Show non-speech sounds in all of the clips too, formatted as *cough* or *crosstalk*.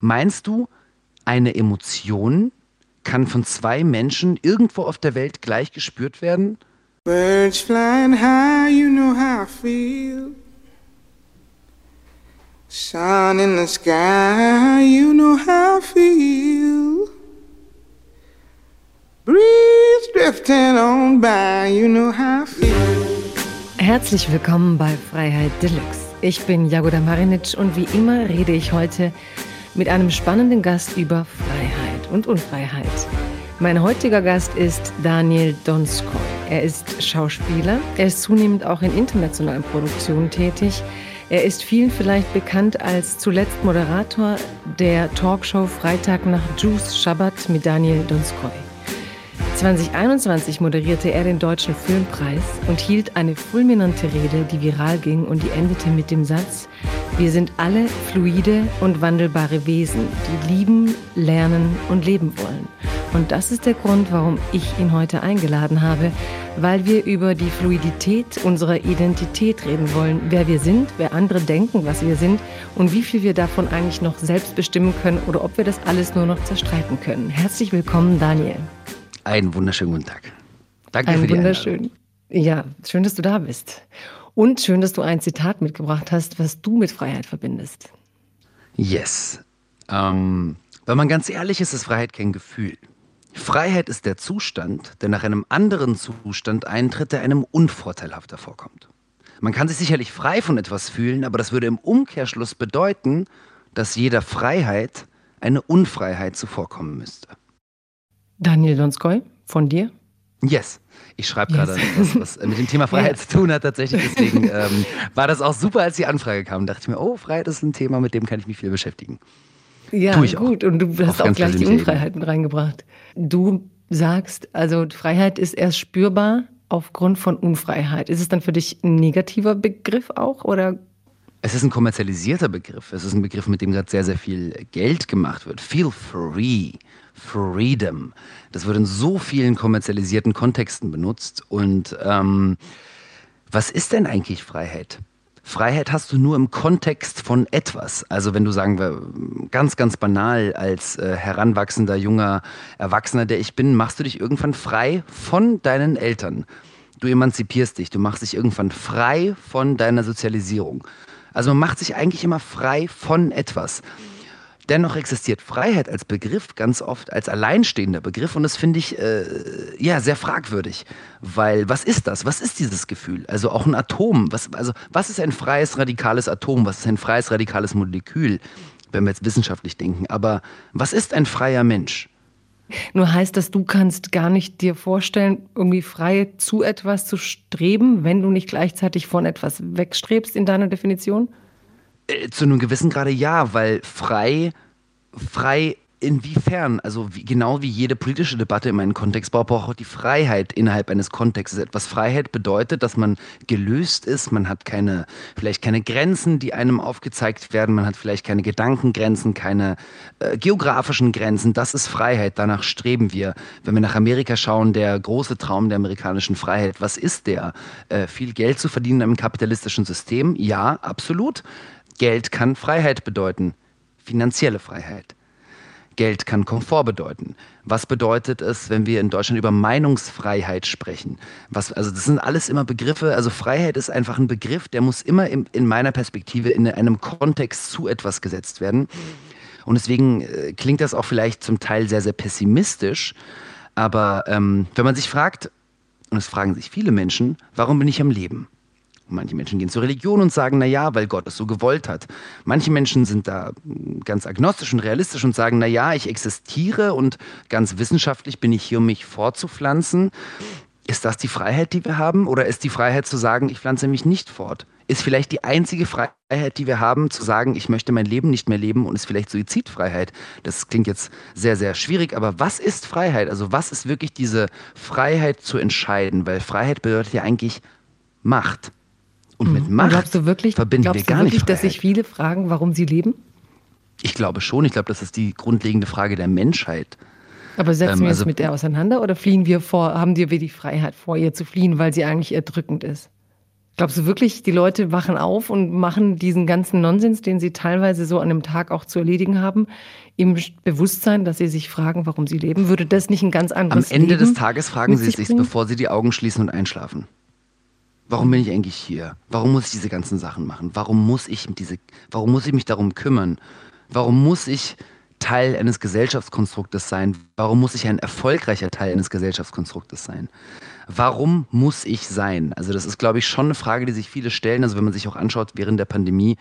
Meinst du, eine Emotion kann von zwei Menschen irgendwo auf der Welt gleich gespürt werden? Birds flying high, you know how I feel. Sun in the sky, you know how I feel. Breeze drifting on by, you know how I feel. Herzlich willkommen bei Freiheit Deluxe. Ich bin Jagoda Marinic und wie immer rede ich heute mit einem spannenden Gast über Freiheit und Unfreiheit. Mein heutiger Gast ist Daniel Donskoy. Er ist Schauspieler, er ist zunehmend auch in internationalen Produktionen tätig. Er ist vielen vielleicht bekannt als zuletzt Moderator der Talkshow Freitag nach Juice Shabbat mit Daniel Donskoy. 2021 moderierte er den Deutschen Filmpreis und hielt eine fulminante Rede, die viral ging und die endete mit dem Satz, wir sind alle fluide und wandelbare Wesen, die lieben, lernen und leben wollen. Und das ist der Grund, warum ich ihn heute eingeladen habe, weil wir über die Fluidität unserer Identität reden wollen, wer wir sind, wer andere denken, was wir sind und wie viel wir davon eigentlich noch selbst bestimmen können oder ob wir das alles nur noch zerstreiten können. Herzlich willkommen, Daniel. Einen wunderschönen guten Tag. Danke Einen für die wunderschönen. Ja, schön, dass du da bist. Und schön, dass du ein Zitat mitgebracht hast, was du mit Freiheit verbindest. Yes. Ähm, wenn man ganz ehrlich ist, ist Freiheit kein Gefühl. Freiheit ist der Zustand, der nach einem anderen Zustand eintritt, der einem unvorteilhafter vorkommt. Man kann sich sicherlich frei von etwas fühlen, aber das würde im Umkehrschluss bedeuten, dass jeder Freiheit eine Unfreiheit zuvorkommen müsste. Daniel Donskoy, von dir? Yes. Ich schreibe gerade yes. was, was mit dem Thema *laughs* Freiheit ja. zu tun hat tatsächlich. Deswegen ähm, war das auch super, als die Anfrage kam. Da dachte ich mir, oh, Freiheit ist ein Thema, mit dem kann ich mich viel beschäftigen. Ja, gut. Und du hast auch gleich die Unfreiheit mit reingebracht. Du sagst, also Freiheit ist erst spürbar aufgrund von Unfreiheit. Ist es dann für dich ein negativer Begriff auch oder es ist ein kommerzialisierter Begriff. Es ist ein Begriff, mit dem gerade sehr, sehr viel Geld gemacht wird. Feel free. Freedom. Das wird in so vielen kommerzialisierten Kontexten benutzt. Und ähm, was ist denn eigentlich Freiheit? Freiheit hast du nur im Kontext von etwas. Also wenn du sagen wir ganz, ganz banal als äh, heranwachsender junger Erwachsener, der ich bin, machst du dich irgendwann frei von deinen Eltern. Du emanzipierst dich, du machst dich irgendwann frei von deiner Sozialisierung. Also man macht sich eigentlich immer frei von etwas. Dennoch existiert Freiheit als Begriff ganz oft als alleinstehender Begriff und das finde ich äh, ja sehr fragwürdig, weil was ist das? Was ist dieses Gefühl? Also auch ein Atom. Was, also was ist ein freies radikales Atom? Was ist ein freies radikales Molekül? Wenn wir jetzt wissenschaftlich denken. Aber was ist ein freier Mensch? Nur heißt das, du kannst gar nicht dir vorstellen, irgendwie frei zu etwas zu streben, wenn du nicht gleichzeitig von etwas wegstrebst in deiner Definition? Äh, zu einem gewissen Grade ja, weil frei, frei Inwiefern? Also wie, genau wie jede politische Debatte in meinem Kontext braucht auch die Freiheit innerhalb eines Kontextes. Etwas Freiheit bedeutet, dass man gelöst ist, man hat keine, vielleicht keine Grenzen, die einem aufgezeigt werden, man hat vielleicht keine Gedankengrenzen, keine äh, geografischen Grenzen. Das ist Freiheit, danach streben wir. Wenn wir nach Amerika schauen, der große Traum der amerikanischen Freiheit, was ist der? Äh, viel Geld zu verdienen im kapitalistischen System? Ja, absolut. Geld kann Freiheit bedeuten, finanzielle Freiheit. Geld kann Komfort bedeuten. Was bedeutet es, wenn wir in Deutschland über Meinungsfreiheit sprechen? Was, also das sind alles immer Begriffe. Also Freiheit ist einfach ein Begriff, der muss immer in, in meiner Perspektive in einem Kontext zu etwas gesetzt werden. Und deswegen äh, klingt das auch vielleicht zum Teil sehr, sehr pessimistisch. Aber ähm, wenn man sich fragt, und es fragen sich viele Menschen, warum bin ich am Leben? Manche Menschen gehen zur Religion und sagen, na ja, weil Gott es so gewollt hat. Manche Menschen sind da ganz agnostisch und realistisch und sagen, na ja, ich existiere und ganz wissenschaftlich bin ich hier, um mich fortzupflanzen. Ist das die Freiheit, die wir haben? Oder ist die Freiheit zu sagen, ich pflanze mich nicht fort? Ist vielleicht die einzige Freiheit, die wir haben, zu sagen, ich möchte mein Leben nicht mehr leben und ist vielleicht Suizidfreiheit? Das klingt jetzt sehr, sehr schwierig, aber was ist Freiheit? Also was ist wirklich diese Freiheit zu entscheiden? Weil Freiheit bedeutet ja eigentlich Macht. Und mit mhm. Macht und glaubst du wirklich, verbinden glaubst wir gar du wirklich, nicht dass sich viele fragen, warum sie leben? Ich glaube schon. Ich glaube, das ist die grundlegende Frage der Menschheit. Aber setzen ähm, wir uns also, mit der auseinander oder fliehen wir vor, haben wir die Freiheit vor, ihr zu fliehen, weil sie eigentlich erdrückend ist? Glaubst du wirklich, die Leute wachen auf und machen diesen ganzen Nonsens, den sie teilweise so an einem Tag auch zu erledigen haben, im Bewusstsein, dass sie sich fragen, warum sie leben? Würde das nicht ein ganz anderes Am Ende Leben des Tages fragen sie sich, bevor sie die Augen schließen und einschlafen. Warum bin ich eigentlich hier? Warum muss ich diese ganzen Sachen machen? Warum muss ich diese, warum muss ich mich darum kümmern? Warum muss ich Teil eines Gesellschaftskonstruktes sein? Warum muss ich ein erfolgreicher Teil eines Gesellschaftskonstruktes sein? Warum muss ich sein? Also das ist, glaube ich, schon eine Frage, die sich viele stellen. Also wenn man sich auch anschaut, während der Pandemie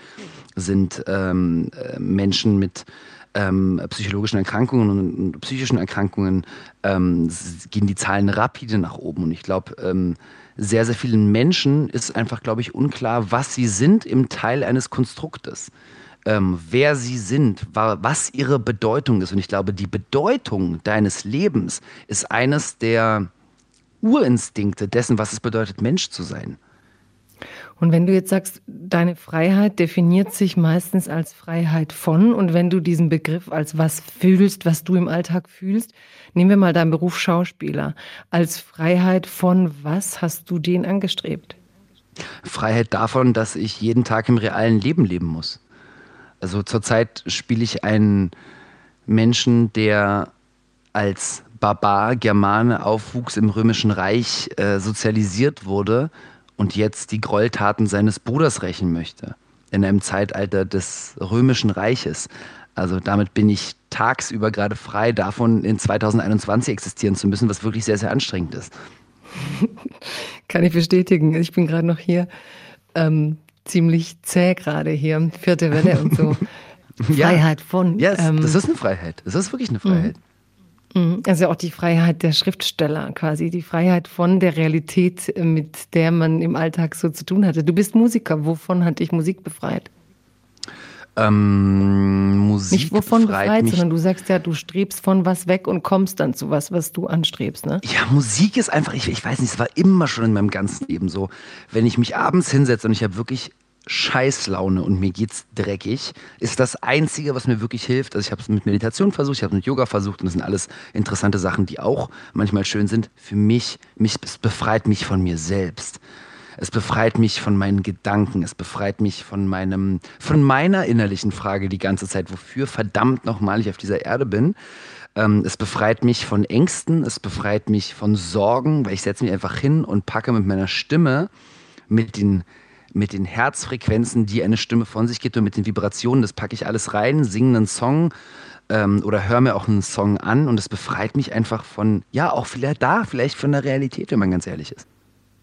sind ähm, äh, Menschen mit ähm, psychologischen Erkrankungen und, und psychischen Erkrankungen ähm, gehen die Zahlen rapide nach oben. Und ich glaube, ähm, sehr, sehr vielen Menschen ist einfach, glaube ich, unklar, was sie sind im Teil eines Konstruktes ähm, wer sie sind, was ihre Bedeutung ist. Und ich glaube, die Bedeutung deines Lebens ist eines der Urinstinkte dessen, was es bedeutet, Mensch zu sein. Und wenn du jetzt sagst, deine Freiheit definiert sich meistens als Freiheit von, und wenn du diesen Begriff als was fühlst, was du im Alltag fühlst, nehmen wir mal deinen Beruf Schauspieler. Als Freiheit von was hast du den angestrebt? Freiheit davon, dass ich jeden Tag im realen Leben leben muss. Also zurzeit spiele ich einen Menschen, der als Barbar, Germane aufwuchs im Römischen Reich, äh, sozialisiert wurde und jetzt die Gräueltaten seines Bruders rächen möchte. In einem Zeitalter des Römischen Reiches. Also damit bin ich tagsüber gerade frei davon, in 2021 existieren zu müssen, was wirklich sehr, sehr anstrengend ist. *laughs* Kann ich bestätigen. Ich bin gerade noch hier. Ähm, ziemlich zäh gerade hier, vierte Welle und so. *laughs* Freiheit von. Ja, yes, ähm, das ist eine Freiheit. Das ist wirklich eine Freiheit. Mhm. Also auch die Freiheit der Schriftsteller quasi, die Freiheit von der Realität, mit der man im Alltag so zu tun hatte. Du bist Musiker, wovon hat dich Musik befreit? Ähm, Musik Nicht wovon befreit, befreit sondern du sagst ja, du strebst von was weg und kommst dann zu was, was du anstrebst, ne? Ja, Musik ist einfach, ich, ich weiß nicht, es war immer schon in meinem ganzen Leben so. Wenn ich mich abends hinsetze und ich habe wirklich Scheißlaune und mir geht's dreckig, ist das Einzige, was mir wirklich hilft. Also ich habe es mit Meditation versucht, ich habe es mit Yoga versucht und das sind alles interessante Sachen, die auch manchmal schön sind. Für mich, mich es befreit mich von mir selbst. Es befreit mich von meinen Gedanken, es befreit mich von meinem, von meiner innerlichen Frage die ganze Zeit, wofür verdammt nochmal ich auf dieser Erde bin. Ähm, es befreit mich von Ängsten, es befreit mich von Sorgen, weil ich setze mich einfach hin und packe mit meiner Stimme, mit den mit den Herzfrequenzen, die eine Stimme von sich gibt und mit den Vibrationen, das packe ich alles rein, singe einen Song ähm, oder höre mir auch einen Song an und es befreit mich einfach von, ja, auch vielleicht da, vielleicht von der Realität, wenn man ganz ehrlich ist.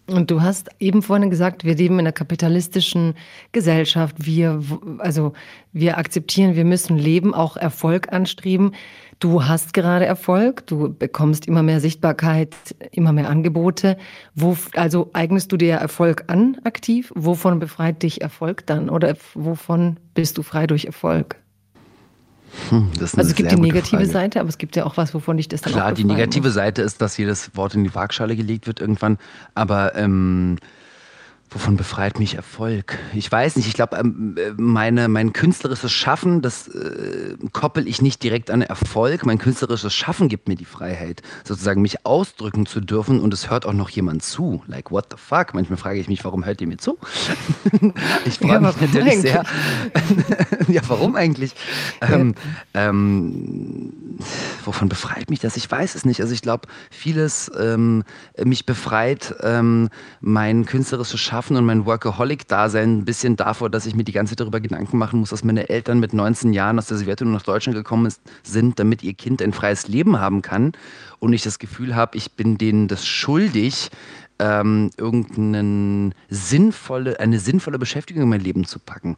Und du hast eben vorhin gesagt, wir leben in einer kapitalistischen Gesellschaft. Wir, also, wir akzeptieren, wir müssen leben, auch Erfolg anstreben. Du hast gerade Erfolg, du bekommst immer mehr Sichtbarkeit, immer mehr Angebote. Wo, also eignest du dir Erfolg an aktiv? Wovon befreit dich Erfolg dann? Oder wovon bist du frei durch Erfolg? Hm, also es gibt die negative Frage. Seite, aber es gibt ja auch was, wovon ich das dann Klar, die negative muss. Seite ist, dass jedes Wort in die Waagschale gelegt wird irgendwann. Aber ähm, Wovon befreit mich Erfolg? Ich weiß nicht. Ich glaube, ähm, meine, mein künstlerisches Schaffen, das äh, koppel ich nicht direkt an Erfolg. Mein künstlerisches Schaffen gibt mir die Freiheit, sozusagen mich ausdrücken zu dürfen und es hört auch noch jemand zu. Like, what the fuck? Manchmal frage ich mich, warum hört ihr mir zu? *laughs* ich freue ja, mich natürlich eigentlich? sehr. *laughs* ja, warum eigentlich? Ähm, ähm, wovon befreit mich das? Ich weiß es nicht. Also ich glaube, vieles ähm, mich befreit ähm, mein künstlerisches Schaffen Schaffen und mein Workaholic-Dasein ein bisschen davor, dass ich mir die ganze Zeit darüber Gedanken machen muss, dass meine Eltern mit 19 Jahren aus der Sowjetunion nach Deutschland gekommen sind, damit ihr Kind ein freies Leben haben kann. Und ich das Gefühl habe, ich bin denen das schuldig, ähm, irgendeine sinnvolle, eine sinnvolle Beschäftigung in mein Leben zu packen.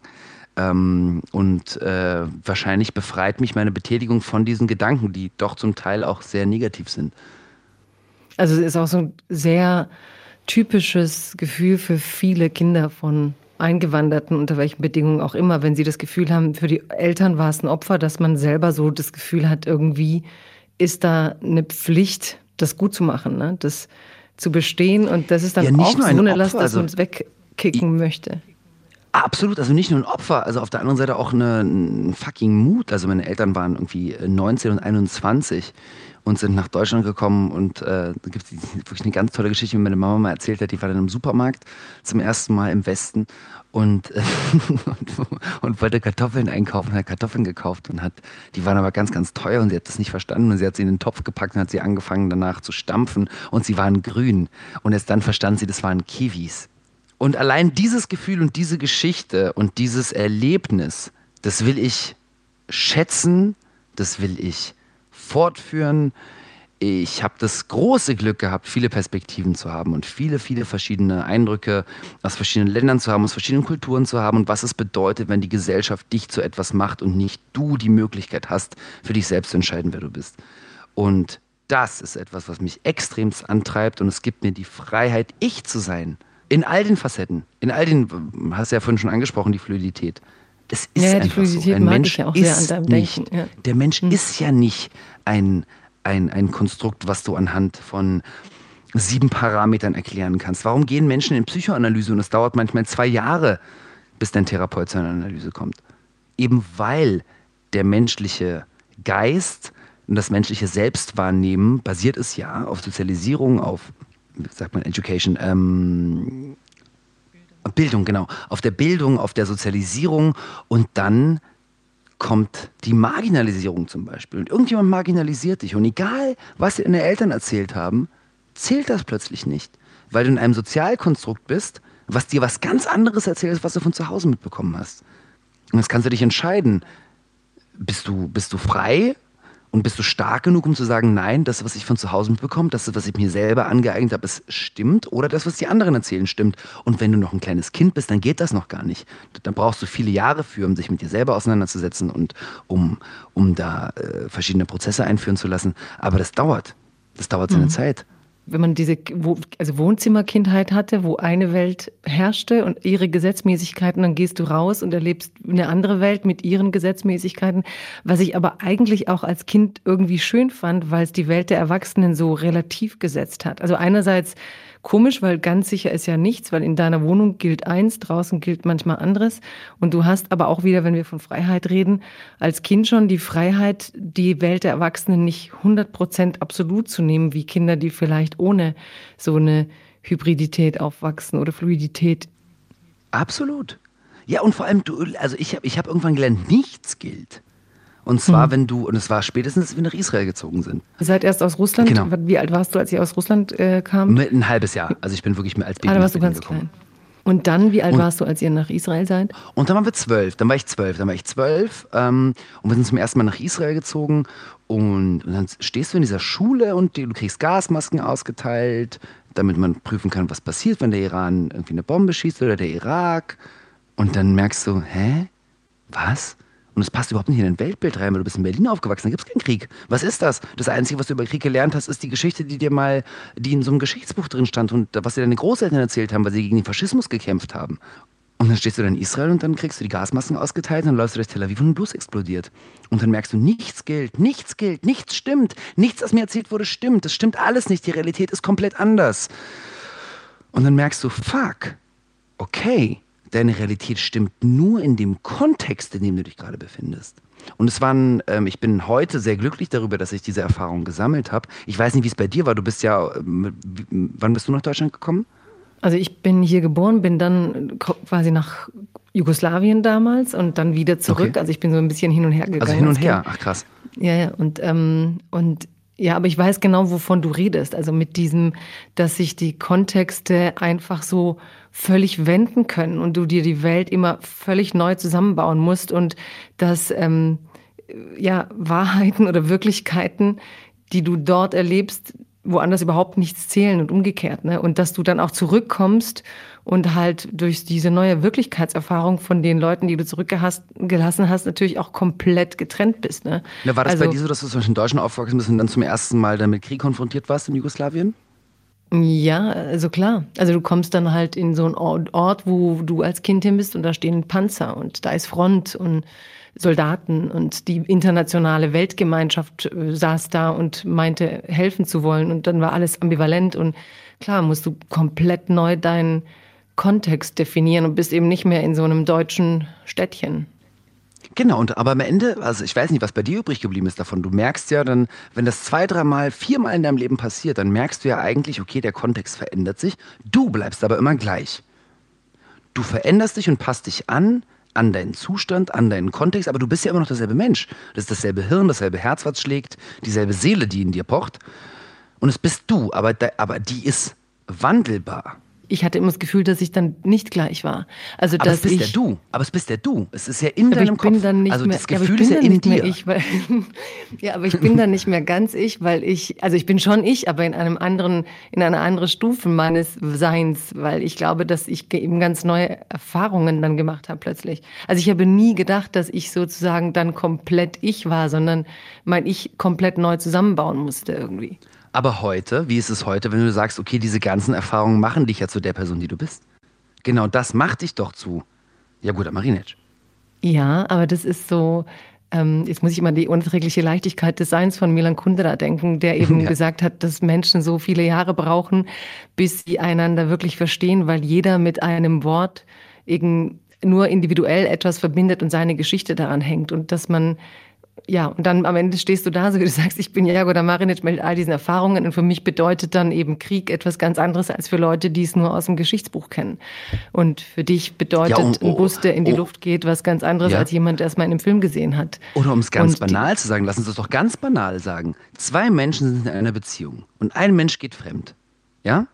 Ähm, und äh, wahrscheinlich befreit mich meine Betätigung von diesen Gedanken, die doch zum Teil auch sehr negativ sind. Also es ist auch so sehr typisches Gefühl für viele Kinder von Eingewanderten, unter welchen Bedingungen auch immer, wenn sie das Gefühl haben, für die Eltern war es ein Opfer, dass man selber so das Gefühl hat, irgendwie ist da eine Pflicht, das gut zu machen, ne? das zu bestehen. Und das ist dann ja, auch so eine Last, dass also, man es wegkicken möchte. Absolut, also nicht nur ein Opfer, also auf der anderen Seite auch eine, ein fucking Mut. Also meine Eltern waren irgendwie 19 und 21 und sind nach Deutschland gekommen und äh, da gibt es wirklich eine ganz tolle Geschichte, die meine Mama mal erzählt hat. Die war dann im Supermarkt zum ersten Mal im Westen und, äh, und, *laughs* und, wollte Kartoffeln einkaufen, hat Kartoffeln gekauft und hat, die waren aber ganz, ganz teuer und sie hat das nicht verstanden und sie hat sie in den Topf gepackt und hat sie angefangen danach zu stampfen und sie waren grün und erst dann verstand sie, das waren Kiwis. Und allein dieses Gefühl und diese Geschichte und dieses Erlebnis, das will ich schätzen, das will ich fortführen. Ich habe das große Glück gehabt, viele Perspektiven zu haben und viele, viele verschiedene Eindrücke aus verschiedenen Ländern zu haben, aus verschiedenen Kulturen zu haben und was es bedeutet, wenn die Gesellschaft dich zu etwas macht und nicht du die Möglichkeit hast, für dich selbst zu entscheiden, wer du bist. Und das ist etwas, was mich extremst antreibt und es gibt mir die Freiheit, ich zu sein. In all den Facetten, in all den, hast du ja vorhin schon angesprochen, die Fluidität. Das ist ja, die Fluidität so. Ein Mensch ja auch sehr an deinem nicht. Ja. Der Mensch hm. ist ja nicht ein, ein, ein Konstrukt, was du anhand von sieben Parametern erklären kannst. Warum gehen Menschen in Psychoanalyse und es dauert manchmal zwei Jahre, bis dein Therapeut zu einer Analyse kommt? Eben weil der menschliche Geist und das menschliche Selbstwahrnehmen basiert es ja auf Sozialisierung, auf, sagt man, Education, ähm, Bildung, genau. Auf der Bildung, auf der Sozialisierung und dann kommt die Marginalisierung zum Beispiel. Und irgendjemand marginalisiert dich. Und egal, was dir deine Eltern erzählt haben, zählt das plötzlich nicht. Weil du in einem Sozialkonstrukt bist, was dir was ganz anderes erzählt, als was du von zu Hause mitbekommen hast. Und jetzt kannst du dich entscheiden, bist du, bist du frei und bist du stark genug, um zu sagen, nein, das, was ich von zu Hause mitbekomme, das, was ich mir selber angeeignet habe, es stimmt? Oder das, was die anderen erzählen, stimmt? Und wenn du noch ein kleines Kind bist, dann geht das noch gar nicht. Dann brauchst du viele Jahre für, um sich mit dir selber auseinanderzusetzen und um, um da äh, verschiedene Prozesse einführen zu lassen. Aber das dauert. Das dauert seine mhm. Zeit wenn man diese also Wohnzimmerkindheit hatte, wo eine Welt herrschte und ihre Gesetzmäßigkeiten, dann gehst du raus und erlebst eine andere Welt mit ihren Gesetzmäßigkeiten, was ich aber eigentlich auch als Kind irgendwie schön fand, weil es die Welt der Erwachsenen so relativ gesetzt hat. Also einerseits komisch, weil ganz sicher ist ja nichts, weil in deiner Wohnung gilt eins, draußen gilt manchmal anderes. Und du hast aber auch wieder, wenn wir von Freiheit reden, als Kind schon die Freiheit, die Welt der Erwachsenen nicht 100 Prozent absolut zu nehmen, wie Kinder, die vielleicht ohne so eine Hybridität aufwachsen oder Fluidität. Absolut. Ja, und vor allem, du, also ich habe ich hab irgendwann gelernt, nichts gilt. Und zwar, mhm. wenn du, und es war spätestens, als wir nach Israel gezogen sind. Ihr seid erst aus Russland? Genau. Wie alt warst du, als ihr aus Russland äh, kam? Ein halbes Jahr. Also ich bin wirklich mehr als Baby. Ah, da warst du ganz gekommen. klein. Und dann, wie alt und, warst du, als ihr nach Israel seid? Und dann waren wir zwölf. Dann war ich zwölf. Dann war ich zwölf. Ähm, und wir sind zum ersten Mal nach Israel gezogen. Und, und dann stehst du in dieser Schule und du kriegst Gasmasken ausgeteilt, damit man prüfen kann, was passiert, wenn der Iran irgendwie eine Bombe schießt oder der Irak. Und dann merkst du, hä? Was? Und es passt überhaupt nicht in dein Weltbild rein, weil du bist in Berlin aufgewachsen, da gibt es keinen Krieg. Was ist das? Das Einzige, was du über Krieg gelernt hast, ist die Geschichte, die dir mal, die in so einem Geschichtsbuch drin stand und was dir deine Großeltern erzählt haben, weil sie gegen den Faschismus gekämpft haben. Und dann stehst du dann in Israel und dann kriegst du die Gasmasken ausgeteilt und dann läufst du durch Tel Aviv und ein Bus explodiert. Und dann merkst du, nichts gilt, nichts gilt, nichts stimmt. Nichts, was mir erzählt wurde, stimmt. Das stimmt alles nicht. Die Realität ist komplett anders. Und dann merkst du, fuck, okay, deine Realität stimmt nur in dem Kontext, in dem du dich gerade befindest. Und es waren, ähm, ich bin heute sehr glücklich darüber, dass ich diese Erfahrung gesammelt habe. Ich weiß nicht, wie es bei dir war. Du bist ja, äh, wann bist du nach Deutschland gekommen? Also ich bin hier geboren, bin dann quasi nach Jugoslawien damals und dann wieder zurück. Okay. Also ich bin so ein bisschen hin und her gegangen. Also hin und her, ach krass. Ja, ja. Und, ähm, und ja, aber ich weiß genau, wovon du redest. Also mit diesem, dass sich die Kontexte einfach so völlig wenden können und du dir die Welt immer völlig neu zusammenbauen musst und dass ähm, ja Wahrheiten oder Wirklichkeiten, die du dort erlebst, woanders überhaupt nichts zählen und umgekehrt. Ne? Und dass du dann auch zurückkommst und halt durch diese neue Wirklichkeitserfahrung von den Leuten, die du zurückgelassen hast, natürlich auch komplett getrennt bist. Ne? Na, war das also, bei dir so, dass du zum Beispiel in Deutschland aufgewachsen bist und dann zum ersten Mal damit Krieg konfrontiert warst in Jugoslawien? Ja, also klar. Also du kommst dann halt in so einen Ort, wo du als Kind hin bist und da stehen Panzer und da ist Front und Soldaten und die internationale Weltgemeinschaft äh, saß da und meinte helfen zu wollen und dann war alles ambivalent und klar musst du komplett neu dein Kontext definieren und bist eben nicht mehr in so einem deutschen Städtchen. Genau, und aber am Ende, also ich weiß nicht, was bei dir übrig geblieben ist davon. Du merkst ja dann, wenn das zwei, dreimal, viermal in deinem Leben passiert, dann merkst du ja eigentlich, okay, der Kontext verändert sich. Du bleibst aber immer gleich. Du veränderst dich und passt dich an, an deinen Zustand, an deinen Kontext, aber du bist ja immer noch derselbe Mensch. Das ist dasselbe Hirn, dasselbe Herz, was schlägt, dieselbe Seele, die in dir pocht. Und es bist du, aber, aber die ist wandelbar ich hatte immer das Gefühl, dass ich dann nicht gleich war. Also, aber dass es bist ich, ja du. Aber es bist ja du. Es ist ja in deinem ich bin Kopf. Dann nicht also mehr, das Gefühl ist ja in dir. Ich, weil, *laughs* ja, aber ich bin dann nicht mehr ganz ich, weil ich, also ich bin schon ich, aber in einem anderen, in einer anderen Stufe meines Seins, weil ich glaube, dass ich eben ganz neue Erfahrungen dann gemacht habe plötzlich. Also ich habe nie gedacht, dass ich sozusagen dann komplett ich war, sondern mein Ich komplett neu zusammenbauen musste irgendwie. Aber heute, wie ist es heute, wenn du sagst, okay, diese ganzen Erfahrungen machen dich ja zu der Person, die du bist? Genau das macht dich doch zu. Ja, gut, Marinec. Ja, aber das ist so, ähm, jetzt muss ich immer an die unerträgliche Leichtigkeit des Seins von Milan Kundera denken, der *laughs* eben ja. gesagt hat, dass Menschen so viele Jahre brauchen, bis sie einander wirklich verstehen, weil jeder mit einem Wort nur individuell etwas verbindet und seine Geschichte daran hängt und dass man ja, und dann am Ende stehst du da, so wie du sagst, ich bin Jagoda Marinic mit all diesen Erfahrungen und für mich bedeutet dann eben Krieg etwas ganz anderes als für Leute, die es nur aus dem Geschichtsbuch kennen. Und für dich bedeutet ja, um, oh, ein Bus, der in die oh, Luft geht, was ganz anderes ja. als jemand, der es mal in einem Film gesehen hat. Oder um es ganz und banal zu sagen, lass uns das doch ganz banal sagen. Zwei Menschen sind in einer Beziehung und ein Mensch geht fremd. Ja?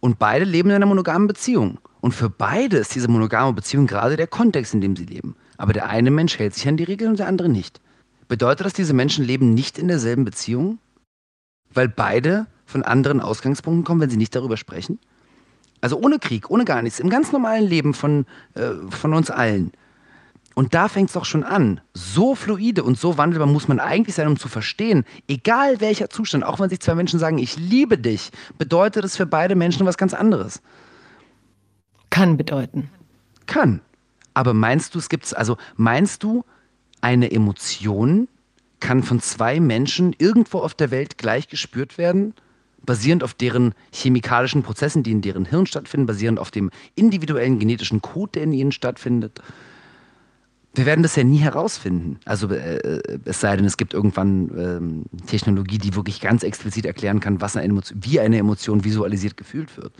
Und beide leben in einer monogamen Beziehung. Und für beide ist diese monogame Beziehung gerade der Kontext, in dem sie leben. Aber der eine Mensch hält sich an die Regeln und der andere nicht. Bedeutet das, diese Menschen leben nicht in derselben Beziehung? Weil beide von anderen Ausgangspunkten kommen, wenn sie nicht darüber sprechen? Also ohne Krieg, ohne gar nichts, im ganz normalen Leben von, äh, von uns allen. Und da fängt es doch schon an. So fluide und so wandelbar muss man eigentlich sein, um zu verstehen, egal welcher Zustand, auch wenn sich zwei Menschen sagen, ich liebe dich, bedeutet es für beide Menschen was ganz anderes. Kann bedeuten. Kann. Aber meinst du, es gibt es, also meinst du, eine Emotion kann von zwei Menschen irgendwo auf der Welt gleich gespürt werden, basierend auf deren chemikalischen Prozessen, die in deren Hirn stattfinden, basierend auf dem individuellen genetischen Code, der in ihnen stattfindet. Wir werden das ja nie herausfinden. Also äh, äh es sei denn, es gibt irgendwann ähm, Technologie, die wirklich ganz explizit erklären kann, was eine Emotion, wie eine Emotion visualisiert gefühlt wird.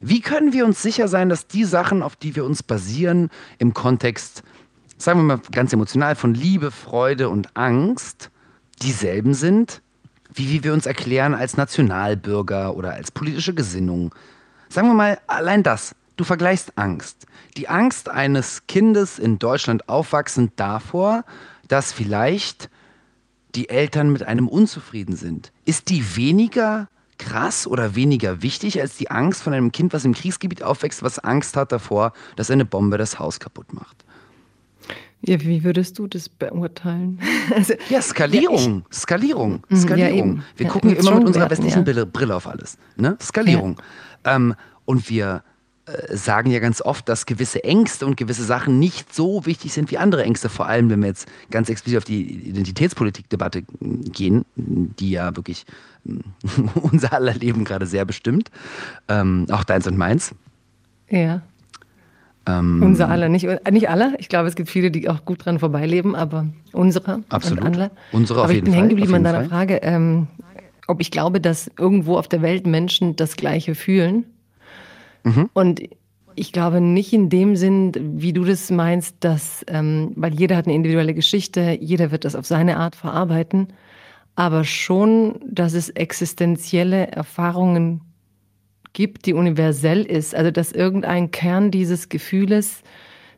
Wie können wir uns sicher sein, dass die Sachen, auf die wir uns basieren, im Kontext sagen wir mal ganz emotional, von Liebe, Freude und Angst dieselben sind, wie, wie wir uns erklären als Nationalbürger oder als politische Gesinnung. Sagen wir mal allein das. Du vergleichst Angst. Die Angst eines Kindes in Deutschland aufwachsend davor, dass vielleicht die Eltern mit einem unzufrieden sind. Ist die weniger krass oder weniger wichtig als die Angst von einem Kind, was im Kriegsgebiet aufwächst, was Angst hat davor, dass eine Bombe das Haus kaputt macht? Ja, wie würdest du das beurteilen? *laughs* Also, ja, Skalierung, ja, Skalierung, mhm, Skalierung. Ja, Wir ja, gucken immer mit unserer westlichen Brille, Brille, auf alles. Ne? Skalierung. Ähm, und wir äh, sagen ja ganz oft, dass gewisse Ängste und gewisse Sachen nicht so wichtig sind wie andere Ängste. Vor allem, wenn wir jetzt ganz explizit auf die Identitätspolitik-Debatte gehen, die ja wirklich *laughs* unser aller Leben gerade sehr bestimmt. Ähm, auch deins und meins. Ja. Ähm, Unser aller, nicht, nicht alle. Ich glaube, es gibt viele, die auch gut dran vorbeileben, aber unsere absolut. und alle. Unsere auf aber jeden ich bin hängen geblieben an deiner Fall. Frage, ähm, ob ich glaube, dass irgendwo auf der Welt Menschen das Gleiche fühlen. Mhm. Und ich glaube nicht in dem Sinn, wie du das meinst, dass, ähm, weil jeder hat eine individuelle Geschichte, jeder wird das auf seine Art verarbeiten, aber schon, dass es existenzielle Erfahrungen gibt, die universell ist. Also dass irgendein Kern dieses Gefühles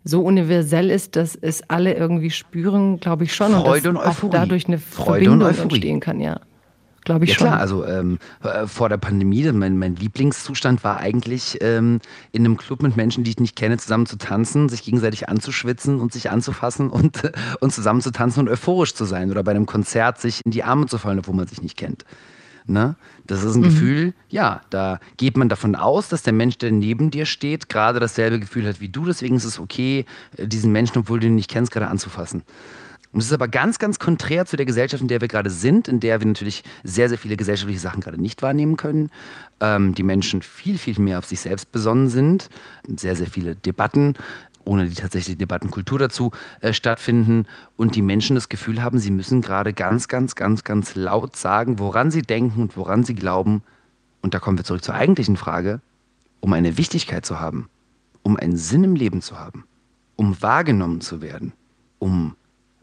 so universell ist, dass es alle irgendwie spüren, glaube ich schon. Freude und, und Euphorie. dadurch eine Freude Verbindung und Euphorie. entstehen kann, ja. Glaube ich ja, schon. klar, also ähm, äh, vor der Pandemie, mein, mein Lieblingszustand war eigentlich, ähm, in einem Club mit Menschen, die ich nicht kenne, zusammen zu tanzen, sich gegenseitig anzuschwitzen und sich anzufassen und, und zusammen zu tanzen und euphorisch zu sein. Oder bei einem Konzert sich in die Arme zu fallen, obwohl man sich nicht kennt. Ne? Das ist ein mhm. Gefühl, ja, da geht man davon aus, dass der Mensch, der neben dir steht, gerade dasselbe Gefühl hat wie du. Deswegen ist es okay, äh, diesen Menschen, obwohl du ihn nicht kennst, gerade anzufassen. Und es ist aber ganz, ganz konträr zu der Gesellschaft, in der wir gerade sind, in der wir natürlich sehr, sehr viele gesellschaftliche Sachen gerade nicht wahrnehmen können. Ähm, die Menschen viel, viel mehr auf sich selbst besonnen sind. Sehr, sehr viele Debatten, ohne die tatsächliche Debattenkultur dazu äh, stattfinden. Und die Menschen das Gefühl haben, sie müssen gerade ganz, ganz, ganz, ganz laut sagen, woran sie denken und woran sie glauben. Und da kommen wir zurück zur eigentlichen Frage, um eine Wichtigkeit zu haben, um einen Sinn im Leben zu haben, um wahrgenommen zu werden, um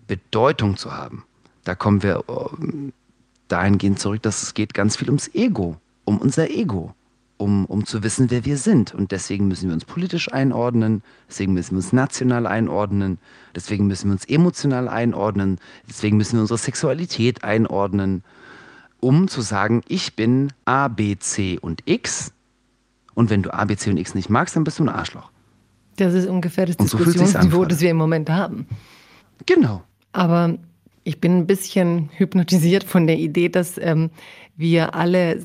Bedeutung zu haben. Da kommen wir äh, dahingehend zurück, dass es geht ganz viel ums Ego, um unser Ego, um, um zu wissen, wer wir sind. Und deswegen müssen wir uns politisch einordnen, deswegen müssen wir uns national einordnen, deswegen müssen wir uns emotional einordnen, deswegen müssen wir unsere Sexualität einordnen, um zu sagen, ich bin A, B, C und X. Und wenn du A, B, C und X nicht magst, dann bist du ein Arschloch. Das ist ungefähr das Diskussionsniveau, so das wir im Moment haben. Genau. Aber ich bin ein bisschen hypnotisiert von der Idee, dass ähm, wir alle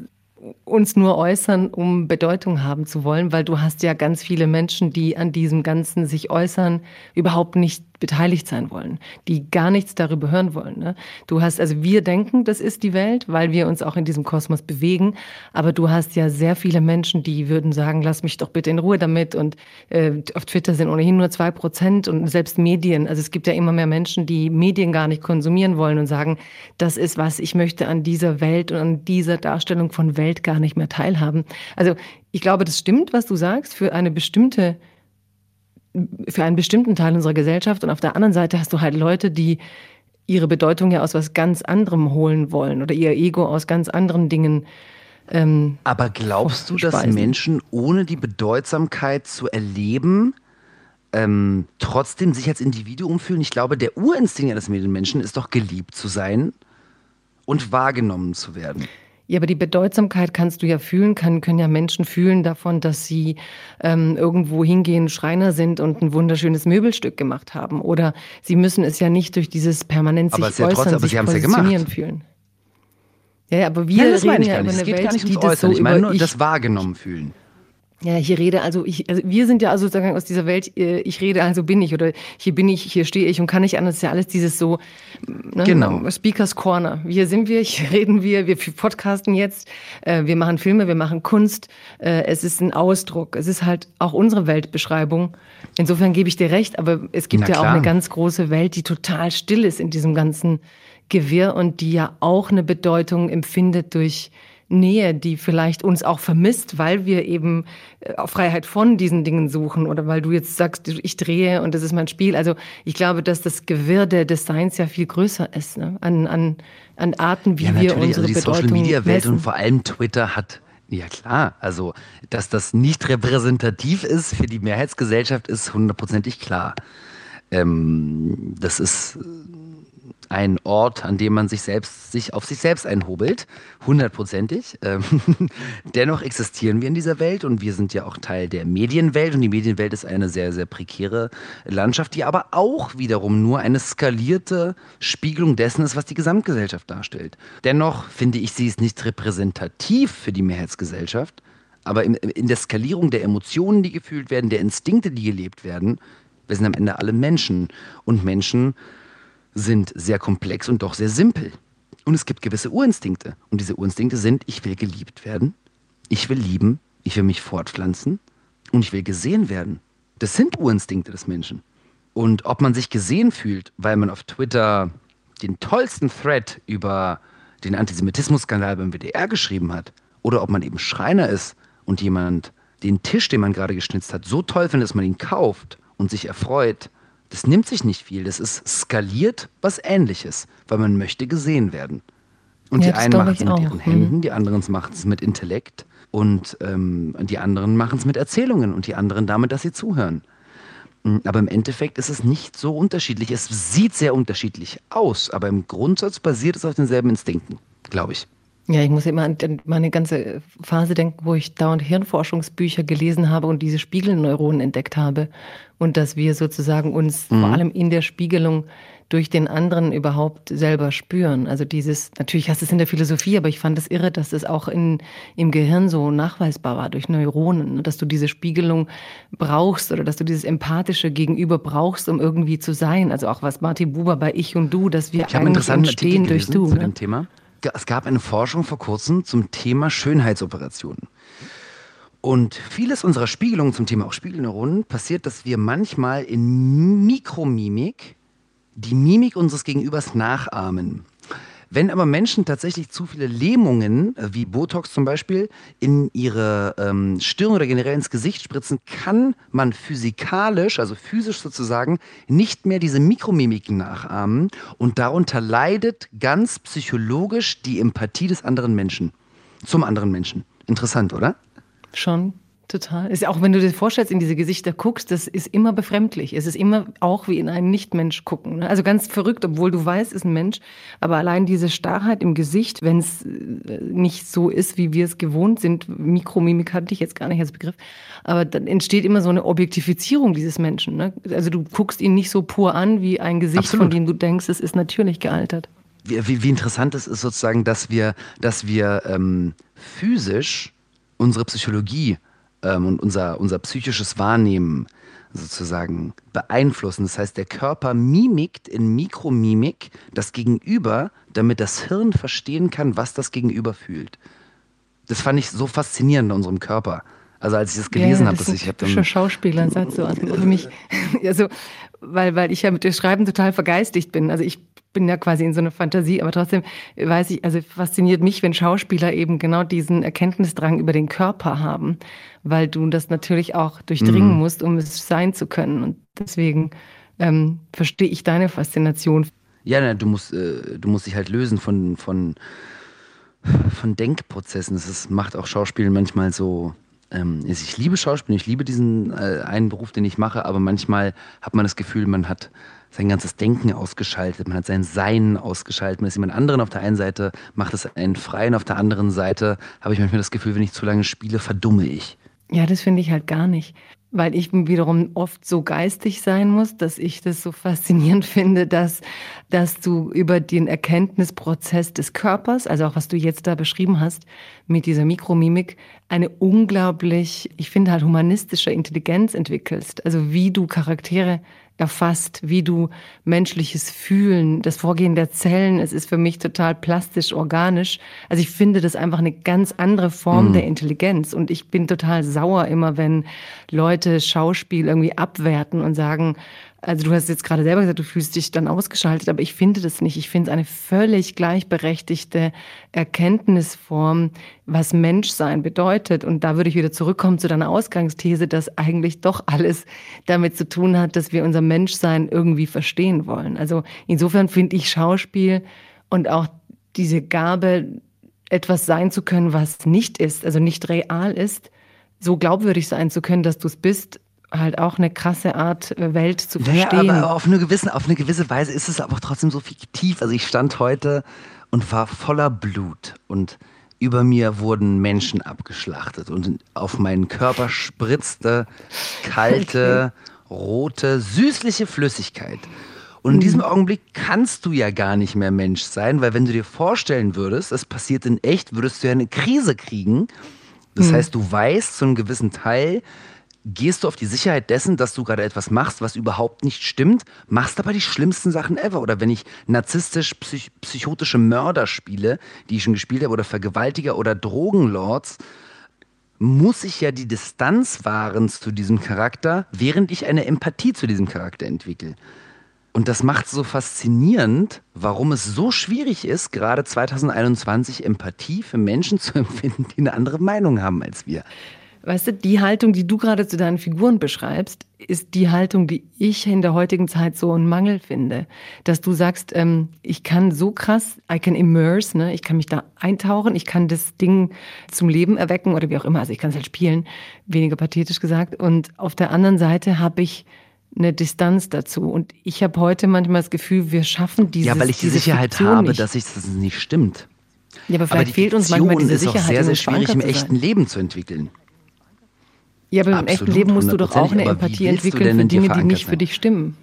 uns nur äußern, um Bedeutung haben zu wollen, weil du hast ja ganz viele Menschen, die an diesem Ganzen sich äußern, überhaupt nicht beteiligt sein wollen, die gar nichts darüber hören wollen. Ne? Du hast, also wir denken, das ist die Welt, weil wir uns auch in diesem Kosmos bewegen, aber du hast ja sehr viele Menschen, die würden sagen, lass mich doch bitte in Ruhe damit und äh, auf Twitter sind ohnehin nur zwei Prozent und selbst Medien, also es gibt ja immer mehr Menschen, die Medien gar nicht konsumieren wollen und sagen, das ist was, ich möchte an dieser Welt und an dieser Darstellung von Welt gar nicht mehr teilhaben. Also ich glaube, das stimmt, was du sagst, für eine bestimmte für einen bestimmten Teil unserer Gesellschaft und auf der anderen Seite hast du halt Leute, die ihre Bedeutung ja aus was ganz anderem holen wollen oder ihr Ego aus ganz anderen Dingen. Ähm, Aber glaubst du, dass Menschen ohne die Bedeutsamkeit zu erleben, ähm, trotzdem sich als Individuum fühlen? Ich glaube, der Urinstinkt eines Medienmenschen ist doch geliebt zu sein und wahrgenommen zu werden. Ja, aber die Bedeutsamkeit kannst du ja fühlen, kann, können ja Menschen fühlen davon, dass sie ähm, irgendwo hingehen, Schreiner sind und ein wunderschönes Möbelstück gemacht haben. Oder sie müssen es ja nicht durch dieses permanent sich äußern, trotzdem, sich positionieren ja fühlen. Ja, ja, aber wir Nein, das reden ja über eine Welt, die das so ich meine nur das wahrgenommen fühlen. Ja, hier rede, also ich, also wir sind ja also sozusagen aus dieser Welt, äh, ich rede, also bin ich oder hier bin ich, hier stehe ich und kann nicht anders. Das ist ja alles dieses so, ne, genau. Speakers Corner. Hier sind wir, hier *laughs* reden wir, wir podcasten jetzt, äh, wir machen Filme, wir machen Kunst. Äh, es ist ein Ausdruck. Es ist halt auch unsere Weltbeschreibung. Insofern gebe ich dir recht, aber es gibt Na ja klar. auch eine ganz große Welt, die total still ist in diesem ganzen Gewirr und die ja auch eine Bedeutung empfindet durch Nähe, die vielleicht uns auch vermisst, weil wir eben äh, Freiheit von diesen Dingen suchen oder weil du jetzt sagst, ich drehe und das ist mein Spiel. Also ich glaube, dass das Gewirr der Designs ja viel größer ist, ne? an, an, an Arten, wie ja, wir unsere also die Bedeutung Social Media Welt und vor allem Twitter hat ja klar, also dass das nicht repräsentativ ist für die Mehrheitsgesellschaft ist hundertprozentig klar. Ähm, das ist ein Ort, an dem man sich selbst, sich auf sich selbst einhobelt, hundertprozentig. *laughs* Ähm, dennoch existieren wir in dieser Welt und wir sind ja auch Teil der Medienwelt und die Medienwelt ist eine sehr, sehr prekäre Landschaft, die aber auch wiederum nur eine skalierte Spiegelung dessen ist, was die Gesamtgesellschaft darstellt. Dennoch finde ich, sie ist nicht repräsentativ für die Mehrheitsgesellschaft, aber in, in der Skalierung der Emotionen, die gefühlt werden, der Instinkte, die gelebt werden, wir sind am Ende alle Menschen und Menschen sind sehr komplex und doch sehr simpel. Und es gibt gewisse Urinstinkte. Und diese Urinstinkte sind, ich will geliebt werden, ich will lieben, ich will mich fortpflanzen und ich will gesehen werden. Das sind Urinstinkte des Menschen. Und ob man sich gesehen fühlt, weil man auf Twitter den tollsten Thread über den Antisemitismus-Skandal beim WDR geschrieben hat, oder ob man eben Schreiner ist und jemand den Tisch, den man gerade geschnitzt hat, so toll findet, dass man ihn kauft und sich erfreut, das nimmt sich nicht viel. Das ist skaliert was Ähnliches, weil man möchte gesehen werden. Und ja, die einen machen es mit auch. ihren Händen, mhm. die anderen machen es mit Intellekt und ähm, die anderen machen es mit Erzählungen und die anderen damit, dass sie zuhören. Hm, aber im Endeffekt ist es nicht so unterschiedlich. Es sieht sehr unterschiedlich aus, aber im Grundsatz basiert es auf denselben Instinkten, glaube ich. Ja, ich muss immer an meine ganze Phase denken, wo ich dauernd Hirnforschungsbücher gelesen habe und diese Spiegelneuronen entdeckt habe. Und dass wir sozusagen uns mhm. vor allem in der Spiegelung durch den anderen überhaupt selber spüren. Also dieses, natürlich hast du es in der Philosophie, aber ich fand es irre, dass es auch in, im Gehirn so nachweisbar war durch Neuronen, ne? dass du diese Spiegelung brauchst oder dass du dieses empathische Gegenüber brauchst, um irgendwie zu sein. Also auch was Martin Buber bei Ich und Du, dass wir ich eigentlich entstehen durch Du. Zu ne? dem Thema. Es gab eine Forschung vor kurzem zum Thema Schönheitsoperationen. Und vieles unserer Spiegelungen zum Thema auch Spiegelneuronen passiert, dass wir manchmal in Mikromimik die Mimik unseres Gegenübers nachahmen. Wenn aber Menschen tatsächlich zu viele Lähmungen, äh, wie Botox zum Beispiel, in ihre ähm, Stirn oder generell ins Gesicht spritzen, kann man physikalisch, also physisch sozusagen, nicht mehr diese Mikromimiken nachahmen. Und darunter leidet ganz psychologisch die Empathie des anderen Menschen. Zum anderen Menschen. Interessant, oder? Schon. Total. Ist auch wenn du dir vorstellst, in diese Gesichter guckst, das ist immer befremdlich. Es ist immer auch wie in einen Nichtmensch gucken. Ne? Also ganz verrückt, obwohl du weißt, ist ein Mensch. Aber allein diese Starrheit im Gesicht, wenn es äh, nicht so ist, wie wir es gewohnt sind, Mikromimik hatte ich jetzt gar nicht als Begriff, aber dann entsteht immer so eine Objektifizierung dieses Menschen. Ne? Also du guckst ihn nicht so pur an wie ein Gesicht, Absolut. von dem du denkst, es ist natürlich gealtert. Wie, wie, wie interessant es ist sozusagen, dass wir, dass wir ähm, physisch unsere Psychologie ähm, und unser, unser psychisches Wahrnehmen sozusagen beeinflussen. Das heißt, der Körper mimikt in Mikromimik das Gegenüber, damit das Hirn verstehen kann, was das Gegenüber fühlt. Das fand ich so faszinierend an unserem Körper. Also als ich das gelesen ja, habe, dass ich habe dann Schauspieler sagt so also für mich, *laughs* also weil weil ich ja mit dem Schreiben total vergeistigt bin. Also ich bin ja quasi in so einer Fantasie, aber trotzdem weiß ich, also fasziniert mich, wenn Schauspieler eben genau diesen Erkenntnisdrang über den Körper haben, weil du das natürlich auch durchdringen mhm. musst, um es sein zu können. Und deswegen ähm, verstehe ich deine Faszination. Ja, na, du musst, äh, du musst dich halt lösen von, von, von Denkprozessen. Das ist, macht auch Schauspielen manchmal so. Ähm, ich liebe Schauspiel, ich liebe diesen äh, einen Beruf, den ich mache, aber manchmal hat man das Gefühl, man hat sein ganzes Denken ausgeschaltet, man hat sein Sein ausgeschaltet, man ist jemand anderen auf der einen Seite, macht es einen freien, auf der anderen Seite habe ich manchmal das Gefühl, wenn ich zu lange spiele, verdumme ich. Ja, das finde ich halt gar nicht, weil ich wiederum oft so geistig sein muss, dass ich das so faszinierend *laughs* finde, dass, dass du über den Erkenntnisprozess des Körpers, also auch was du jetzt da beschrieben hast, mit dieser Mikromimik, eine unglaublich, ich finde halt humanistische Intelligenz entwickelst. Also wie du Charaktere erfasst, wie du menschliches Fühlen, das Vorgehen der Zellen, es ist für mich total plastisch, organisch. Also ich finde das einfach eine ganz andere Form mhm. der Intelligenz und ich bin total sauer immer, wenn Leute Schauspiel irgendwie abwerten und sagen, also du hast jetzt gerade selber gesagt, du fühlst dich dann ausgeschaltet, aber ich finde das nicht. Ich finde es eine völlig gleichberechtigte Erkenntnisform, was Menschsein bedeutet. Und da würde ich wieder zurückkommen zu deiner Ausgangsthese, dass eigentlich doch alles damit zu tun hat, dass wir unser Menschsein irgendwie verstehen wollen. Also insofern finde ich Schauspiel und auch diese Gabe, etwas sein zu können, was nicht ist, also nicht real ist, so glaubwürdig sein zu können, dass du es bist, halt auch eine krasse Art, äh, Welt zu verstehen. Ja, aber auf eine, gewisse, auf eine gewisse Weise ist es aber trotzdem so fiktiv. Also ich stand heute und war voller Blut und über mir wurden Menschen abgeschlachtet und auf meinen Körper spritzte kalte, rote, süßliche Flüssigkeit. Und in mhm. diesem Augenblick kannst du ja gar nicht mehr Mensch sein, weil wenn du dir vorstellen würdest, es passiert in echt, würdest du ja eine Krise kriegen. Das mhm. heißt, du weißt zu einem gewissen Teil, gehst du auf die Sicherheit dessen, dass du gerade etwas machst, was überhaupt nicht stimmt, machst aber die schlimmsten Sachen ever. Oder wenn ich narzisstisch psych psychotische Mörder spiele, die ich schon gespielt habe, oder Vergewaltiger oder Drogenlords, muss ich ja die Distanz wahren zu diesem Charakter, während ich eine Empathie zu diesem Charakter entwickle. Und das macht so faszinierend, warum es so schwierig ist, gerade 2021 Empathie für Menschen *laughs* zu empfinden, die eine andere Meinung haben als wir. Weißt du, die Haltung, die du gerade zu deinen Figuren beschreibst, ist die Haltung, die ich in der heutigen Zeit so einen Mangel finde. Dass du sagst, ähm, ich kann so krass, I can immerse, ne? ich kann mich da eintauchen, ich kann das Ding zum Leben erwecken oder wie auch immer. Also ich kann es halt spielen, weniger pathetisch gesagt. Und auf der anderen Seite habe ich eine Distanz dazu. Und ich habe heute manchmal das Gefühl, wir schaffen diese Ja, weil ich die Sicherheit Fiktion habe, nicht. dass ich, das nicht stimmt. Ja, aber vielleicht aber fehlt uns manchmal diese Sicherheit. ist auch sehr, sehr schwierig im echten Leben zu entwickeln. Ja, aber im echten Leben musst du doch auch eine Empathie entwickeln für Dinge, die nicht für dich stimmen.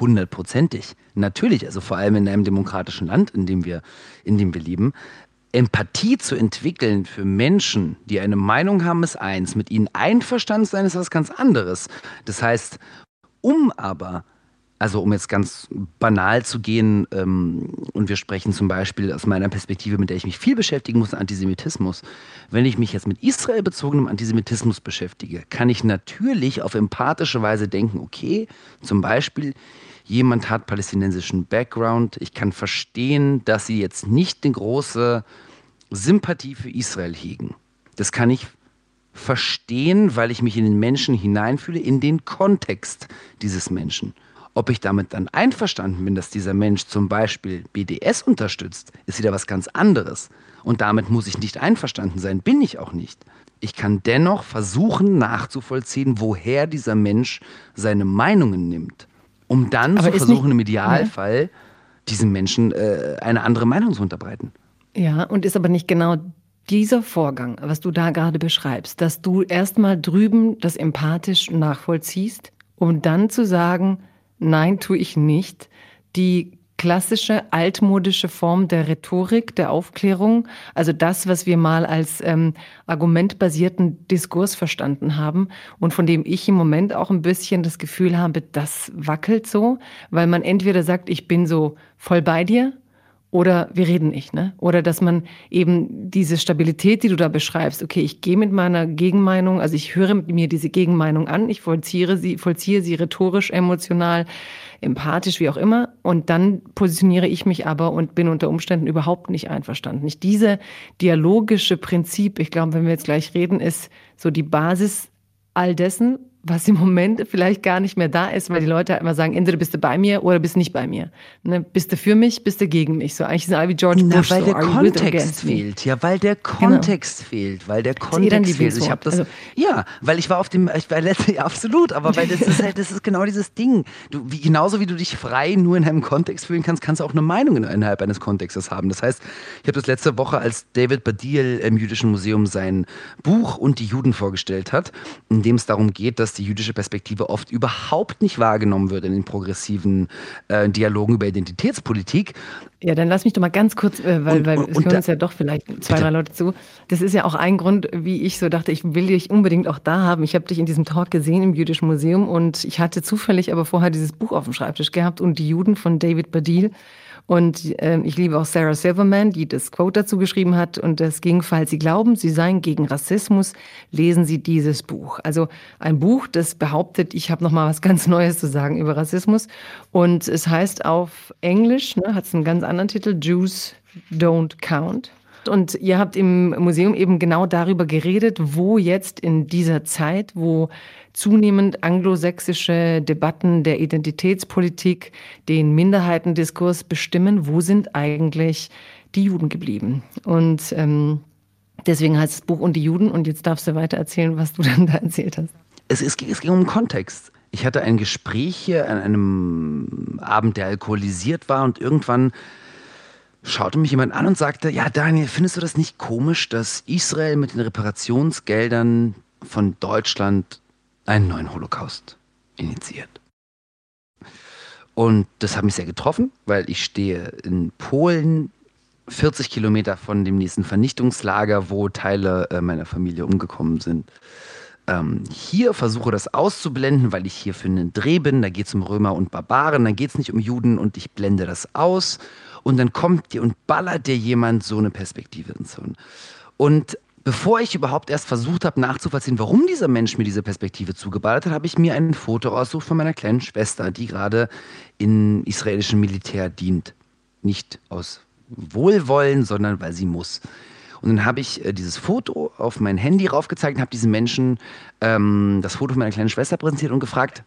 hundertprozentig. Natürlich, also vor allem in einem demokratischen Land, in dem wir, in dem wir leben. Empathie zu entwickeln für Menschen, die eine Meinung haben, ist eins. Mit ihnen einverstanden sein, ist was ganz anderes. Das heißt, um aber also um jetzt ganz banal zu gehen, ähm, und wir sprechen zum Beispiel aus meiner Perspektive, mit der ich mich viel beschäftigen muss, Antisemitismus. Wenn ich mich jetzt mit Israel bezogenem Antisemitismus beschäftige, kann ich natürlich auf empathische Weise denken, okay, zum Beispiel, jemand hat palästinensischen Background, ich kann verstehen, dass sie jetzt nicht eine große Sympathie für Israel hegen. Das kann ich verstehen, weil ich mich in den Menschen hineinfühle, in den Kontext dieses Menschen. Ob ich damit dann einverstanden bin, dass dieser Mensch zum Beispiel BDS unterstützt, ist wieder was ganz anderes. Und damit muss ich nicht einverstanden sein, bin ich auch nicht. Ich kann dennoch versuchen nachzuvollziehen, woher dieser Mensch seine Meinungen nimmt, um dann Aber zu versuchen, im Idealfall ja. diesem Menschen äh, eine andere Meinung zu unterbreiten. Ja, und ist aber nicht genau dieser Vorgang, was du da gerade beschreibst, dass du erstmal drüben das empathisch nachvollziehst, um dann zu sagen, Nein, tue ich nicht. Die klassische altmodische Form der Rhetorik, der Aufklärung, also das, was wir mal als ähm, argumentbasierten Diskurs verstanden haben und von dem ich im Moment auch ein bisschen das Gefühl habe, das wackelt so, weil man entweder sagt, ich bin so voll bei dir oder wir reden nicht, ne? Oder dass man eben diese Stabilität, die du da beschreibst, okay, ich gehe mit meiner Gegenmeinung, also ich höre mir diese Gegenmeinung an, ich vollziehe sie, vollziehe sie rhetorisch, emotional, empathisch, wie auch immer, und dann positioniere ich mich aber und bin unter Umständen überhaupt nicht einverstanden. Nicht diese dialogische Prinzip, ich glaube, wenn wir jetzt gleich reden, ist so die Basis all dessen, was im Moment vielleicht gar nicht mehr da ist, weil die Leute halt immer sagen, entweder bist du bei mir oder bist nicht bei mir. Ne? Bist du für mich, bist du gegen mich. So eigentlich sind alle wie George Na, Bush. Weil so, der Kontext fehlt. Ja, weil der genau. Kontext genau. fehlt. Weil der Kontext fehlt. Ich habe das. Also, ja, weil ich war auf dem, ich war letzte, ja, absolut. Aber weil das ist halt, das ist genau dieses Ding. Du, wie, genauso wie du dich frei nur in einem Kontext fühlen kannst, kannst du auch eine Meinung innerhalb eines Kontextes haben. Das heißt, ich habe das letzte Woche, als David Badil im Jüdischen Museum sein Buch und die Juden vorgestellt hat, in dem es darum geht, dass die jüdische Perspektive oft überhaupt nicht wahrgenommen wird in den progressiven äh, Dialogen über Identitätspolitik. Ja, dann lass mich doch mal ganz kurz, äh, weil, und, weil es hören uns ja doch vielleicht zwei, bitte. drei Leute zu. Das ist ja auch ein Grund, wie ich so dachte, ich will dich unbedingt auch da haben. Ich habe dich in diesem Talk gesehen im Jüdischen Museum und ich hatte zufällig aber vorher dieses Buch auf dem Schreibtisch gehabt und die Juden von David Badil. Und äh, ich liebe auch Sarah Silverman, die das Quote dazu geschrieben hat. Und das ging, falls Sie glauben, Sie seien gegen Rassismus, lesen Sie dieses Buch. Also ein Buch, das behauptet, ich habe noch mal was *laughs* ganz Neues zu sagen über Rassismus. Und es heißt auf Englisch, ne, hat es einen ganz anderen Titel, Jews Don't Count. Und ihr habt im Museum eben genau darüber geredet, wo jetzt in dieser Zeit, wo zunehmend anglosächsische Debatten der Identitätspolitik den Minderheitendiskurs bestimmen, wo sind eigentlich die Juden geblieben? Und ähm, deswegen heißt das Buch Und die Juden. Und jetzt darfst du weiter erzählen, was du *laughs* dann da erzählt hast. Es, es, es ging um Kontext. Ich hatte ein Gespräch hier an einem Abend, der alkoholisiert war und irgendwann schaute mich jemand an und sagte, ja Daniel, findest du das nicht komisch, dass Israel mit den Reparationsgeldern von Deutschland einen neuen Holocaust initiiert? Und das hat mich sehr getroffen, weil ich stehe in Polen 40 Kilometer von dem nächsten Vernichtungslager, wo Teile äh, meiner Familie umgekommen sind. Ähm, hier versuche das auszublenden, weil ich hier für einen Dreh bin. Da geht es um Römer und Barbaren, da geht es nicht um Juden und ich blende das aus und dann kommt dir und ballert dir jemand so eine Perspektive ins Hirn. Und bevor ich überhaupt erst versucht habe nachzuvollziehen, warum dieser Mensch mir diese Perspektive zugeballert hat, habe ich mir ein Foto ausgesucht von meiner kleinen Schwester, die gerade in israelischem Militär dient. Nicht aus Wohlwollen, sondern weil sie muss. Und dann habe ich äh, dieses Foto auf mein Handy raufgezeigt und habe diesen Menschen ähm, das Foto meiner kleinen Schwester präsentiert und gefragt,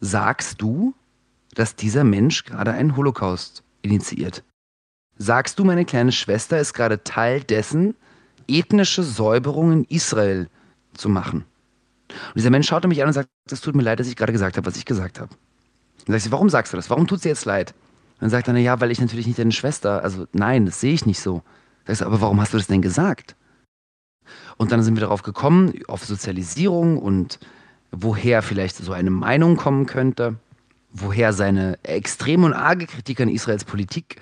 sagst du, dass dieser Mensch gerade einen Holocaust initiiert. Sagst du, meine kleine Schwester ist gerade Teil dessen, ethnische Säuberungen in Israel zu machen? Und dieser Mensch schaute mich an und sagte, es tut mir leid, dass ich gerade gesagt habe, was ich gesagt habe. Dann sag ich, warum sagst du das? Warum tut dir jetzt leid? Und dann sagt er, ja, weil ich natürlich nicht deine Schwester, also nein, das sehe ich nicht so. Dann sag ich, aber warum hast du das denn gesagt? Und dann sind wir darauf gekommen, auf Sozialisierung und woher vielleicht so eine Meinung kommen könnte. woher seine extreme und arge Kritik an Israels Politik,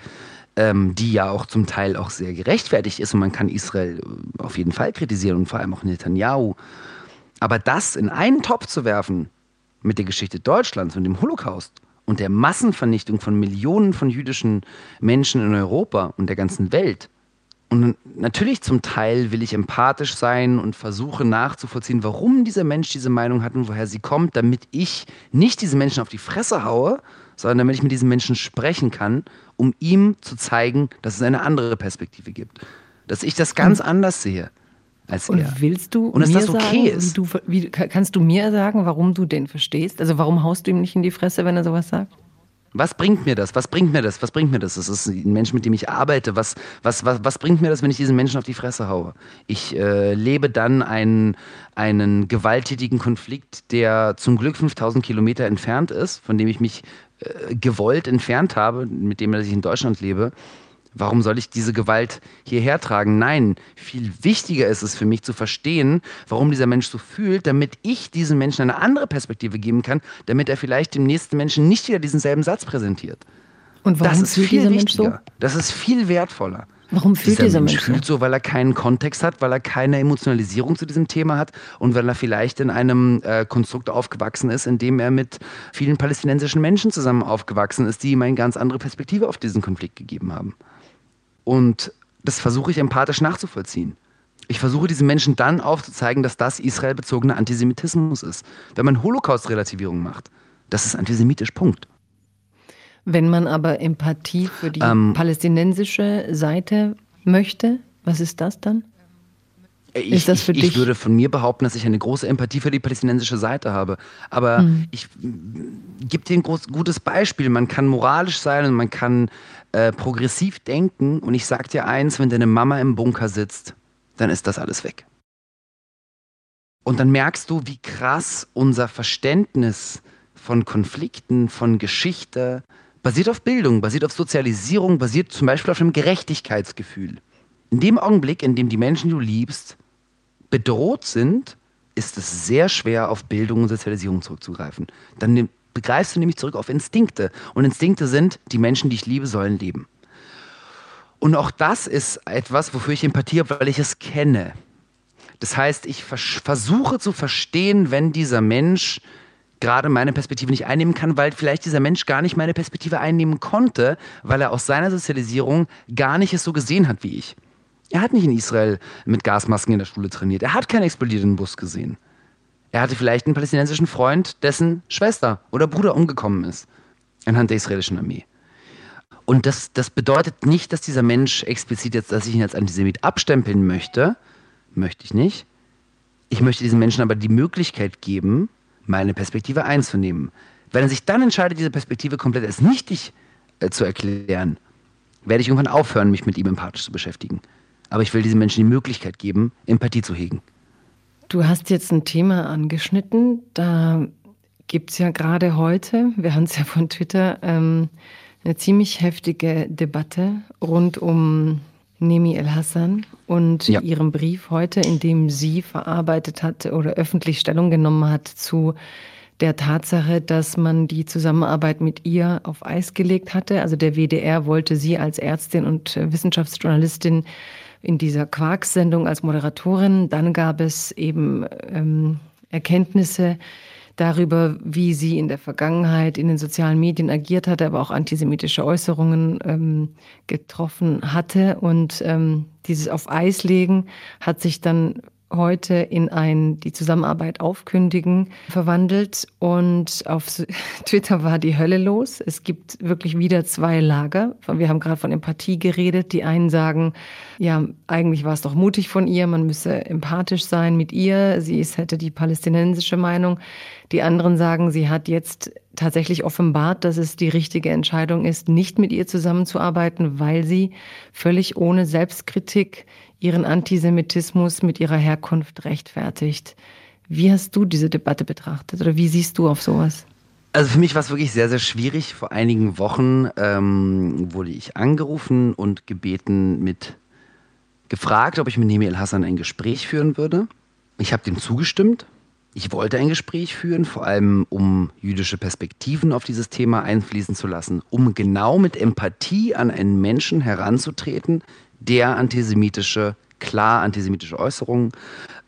ähm, die ja auch zum Teil auch sehr gerechtfertigt ist und man kann Israel äh, auf jeden Fall kritisieren und vor allem auch Netanyahu. Aber das in einen Topf zu werfen mit der Geschichte Deutschlands und dem Holocaust und der Massenvernichtung von Millionen von jüdischen Menschen in Europa und der ganzen Welt, und natürlich zum Teil will ich empathisch sein und versuche nachzuvollziehen, warum dieser Mensch diese Meinung hat und woher sie kommt, damit ich nicht diesen Menschen auf die Fresse haue, sondern damit ich mit diesem Menschen sprechen kann, um ihm zu zeigen, dass es eine andere Perspektive gibt. Dass ich das ganz anders sehe als und er. willst du und dass das okay sagen, ist. Du, wie, kannst du mir sagen, warum du den verstehst? Also warum haust du ihm nicht in die Fresse, wenn er sowas sagt? Was bringt mir das? Was bringt mir das? Was bringt mir das? Das ist ein Mensch, mit dem ich arbeite. Was, was, was, was bringt mir das, wenn ich diesen Menschen auf die Fresse haue? Ich äh, lebe dann einen, einen gewalttätigen Konflikt, der zum Glück 5000 Kilometer entfernt ist, von dem ich mich äh, gewollt entfernt habe, mit dem ich in Deutschland lebe. Warum soll ich diese Gewalt hierher tragen? Nein, viel wichtiger ist es für mich zu verstehen, warum dieser Mensch so fühlt, damit ich diesem Menschen eine andere Perspektive geben kann, damit er vielleicht dem nächsten Menschen nicht wieder diesen selben Satz präsentiert. Und warum das ist viel Mensch so? Das ist viel wertvoller. Warum fühlt dieser, dieser Mensch, Mensch fühlt so, weil er keinen Kontext hat, weil er keine Emotionalisierung zu diesem Thema hat und weil er vielleicht in einem äh, Konstrukt aufgewachsen ist, in dem er mit vielen palästinensischen Menschen zusammen aufgewachsen ist, die ihm eine ganz andere Perspektive auf diesen Konflikt gegeben haben. Und das versuche ich empathisch nachzuvollziehen. Ich versuche diesen Menschen dann aufzuzeigen, dass das israelbezogener Antisemitismus ist. Wenn man Holocaust-Relativierung macht, das ist antisemitisch, Punkt. Wenn man aber Empathie für die ähm, palästinensische Seite möchte, was ist das dann? Ich, für ich, dich? ich würde von mir behaupten, dass ich eine große Empathie für die palästinensische Seite habe. Aber hm. ich gebe dir ein groß, gutes Beispiel. Man kann moralisch sein und man kann äh, progressiv denken. Und ich sag dir eins, wenn deine Mama im Bunker sitzt, dann ist das alles weg. Und dann merkst du, wie krass unser Verständnis von Konflikten, von Geschichte basiert auf Bildung, basiert auf Sozialisierung, basiert zum Beispiel auf einem Gerechtigkeitsgefühl. In dem Augenblick, in dem die Menschen, die du liebst, bedroht sind, ist es sehr schwer, auf Bildung und Sozialisierung zurückzugreifen. Dann begreifst du nämlich zurück auf Instinkte. Und Instinkte sind, die Menschen, die ich liebe, sollen leben. Und auch das ist etwas, wofür ich Empathie habe, weil ich es kenne. Das heißt, ich versuche zu verstehen, wenn dieser Mensch gerade meine Perspektive nicht einnehmen kann, weil vielleicht dieser Mensch gar nicht meine Perspektive einnehmen konnte, weil er aus seiner Sozialisierung gar nicht es so gesehen hat wie ich. Er hat nicht in Israel mit Gasmasken in der Schule trainiert. Er hat keinen explodierenden Bus gesehen. Er hatte vielleicht einen palästinensischen Freund, dessen Schwester oder Bruder umgekommen ist anhand der israelischen Armee. Und das, das bedeutet nicht, dass dieser Mensch explizit jetzt, dass ich ihn als Antisemit abstempeln möchte. Möchte ich nicht. Ich möchte diesen Menschen aber die Möglichkeit geben, meine Perspektive einzunehmen. Wenn er sich dann entscheidet, diese Perspektive komplett als nichtig äh, zu erklären, werde ich irgendwann aufhören, mich mit ihm empathisch zu beschäftigen. Aber ich will diesen Menschen die Möglichkeit geben, Empathie zu hegen. Du hast jetzt ein Thema angeschnitten. Da gibt es ja gerade heute, wir haben es ja von Twitter, ähm, eine ziemlich heftige Debatte rund um Nemi El-Hassan und ja. ihrem Brief heute, in dem sie verarbeitet hat oder öffentlich Stellung genommen hat zu der Tatsache, dass man die Zusammenarbeit mit ihr auf Eis gelegt hatte. Also der WDR wollte sie als Ärztin und Wissenschaftsjournalistin in dieser Quarks-Sendung als Moderatorin. Dann gab es eben ähm, Erkenntnisse darüber, wie sie in der Vergangenheit in den sozialen Medien agiert hatte, aber auch antisemitische Äußerungen ähm, getroffen hatte. Und ähm, dieses auf Eis legen hat sich dann heute in ein die Zusammenarbeit aufkündigen verwandelt und auf *laughs* Twitter war die Hölle los. Es gibt wirklich wieder zwei Lager. Wir haben gerade von Empathie geredet. Die einen sagen, ja, eigentlich war es doch mutig von ihr, man müsse empathisch sein mit ihr. Sie ist, hätte die palästinensische Meinung. Die anderen sagen, sie hat jetzt tatsächlich offenbart, dass es die richtige Entscheidung ist, nicht mit ihr zusammenzuarbeiten, weil sie völlig ohne Selbstkritik ihren Antisemitismus mit ihrer Herkunft rechtfertigt. Wie hast du diese Debatte betrachtet oder wie siehst du auf sowas? Also für mich war es wirklich sehr, sehr schwierig. Vor einigen Wochen ähm, wurde ich angerufen und gebeten mit gefragt, ob ich mit Nemi El Hassan ein Gespräch führen würde. Ich habe dem zugestimmt, Ich wollte ein Gespräch führen, vor allem um jüdische Perspektiven auf dieses Thema einfließen zu lassen, um genau mit Empathie an einen Menschen heranzutreten, der antisemitische, klar antisemitische Äußerungen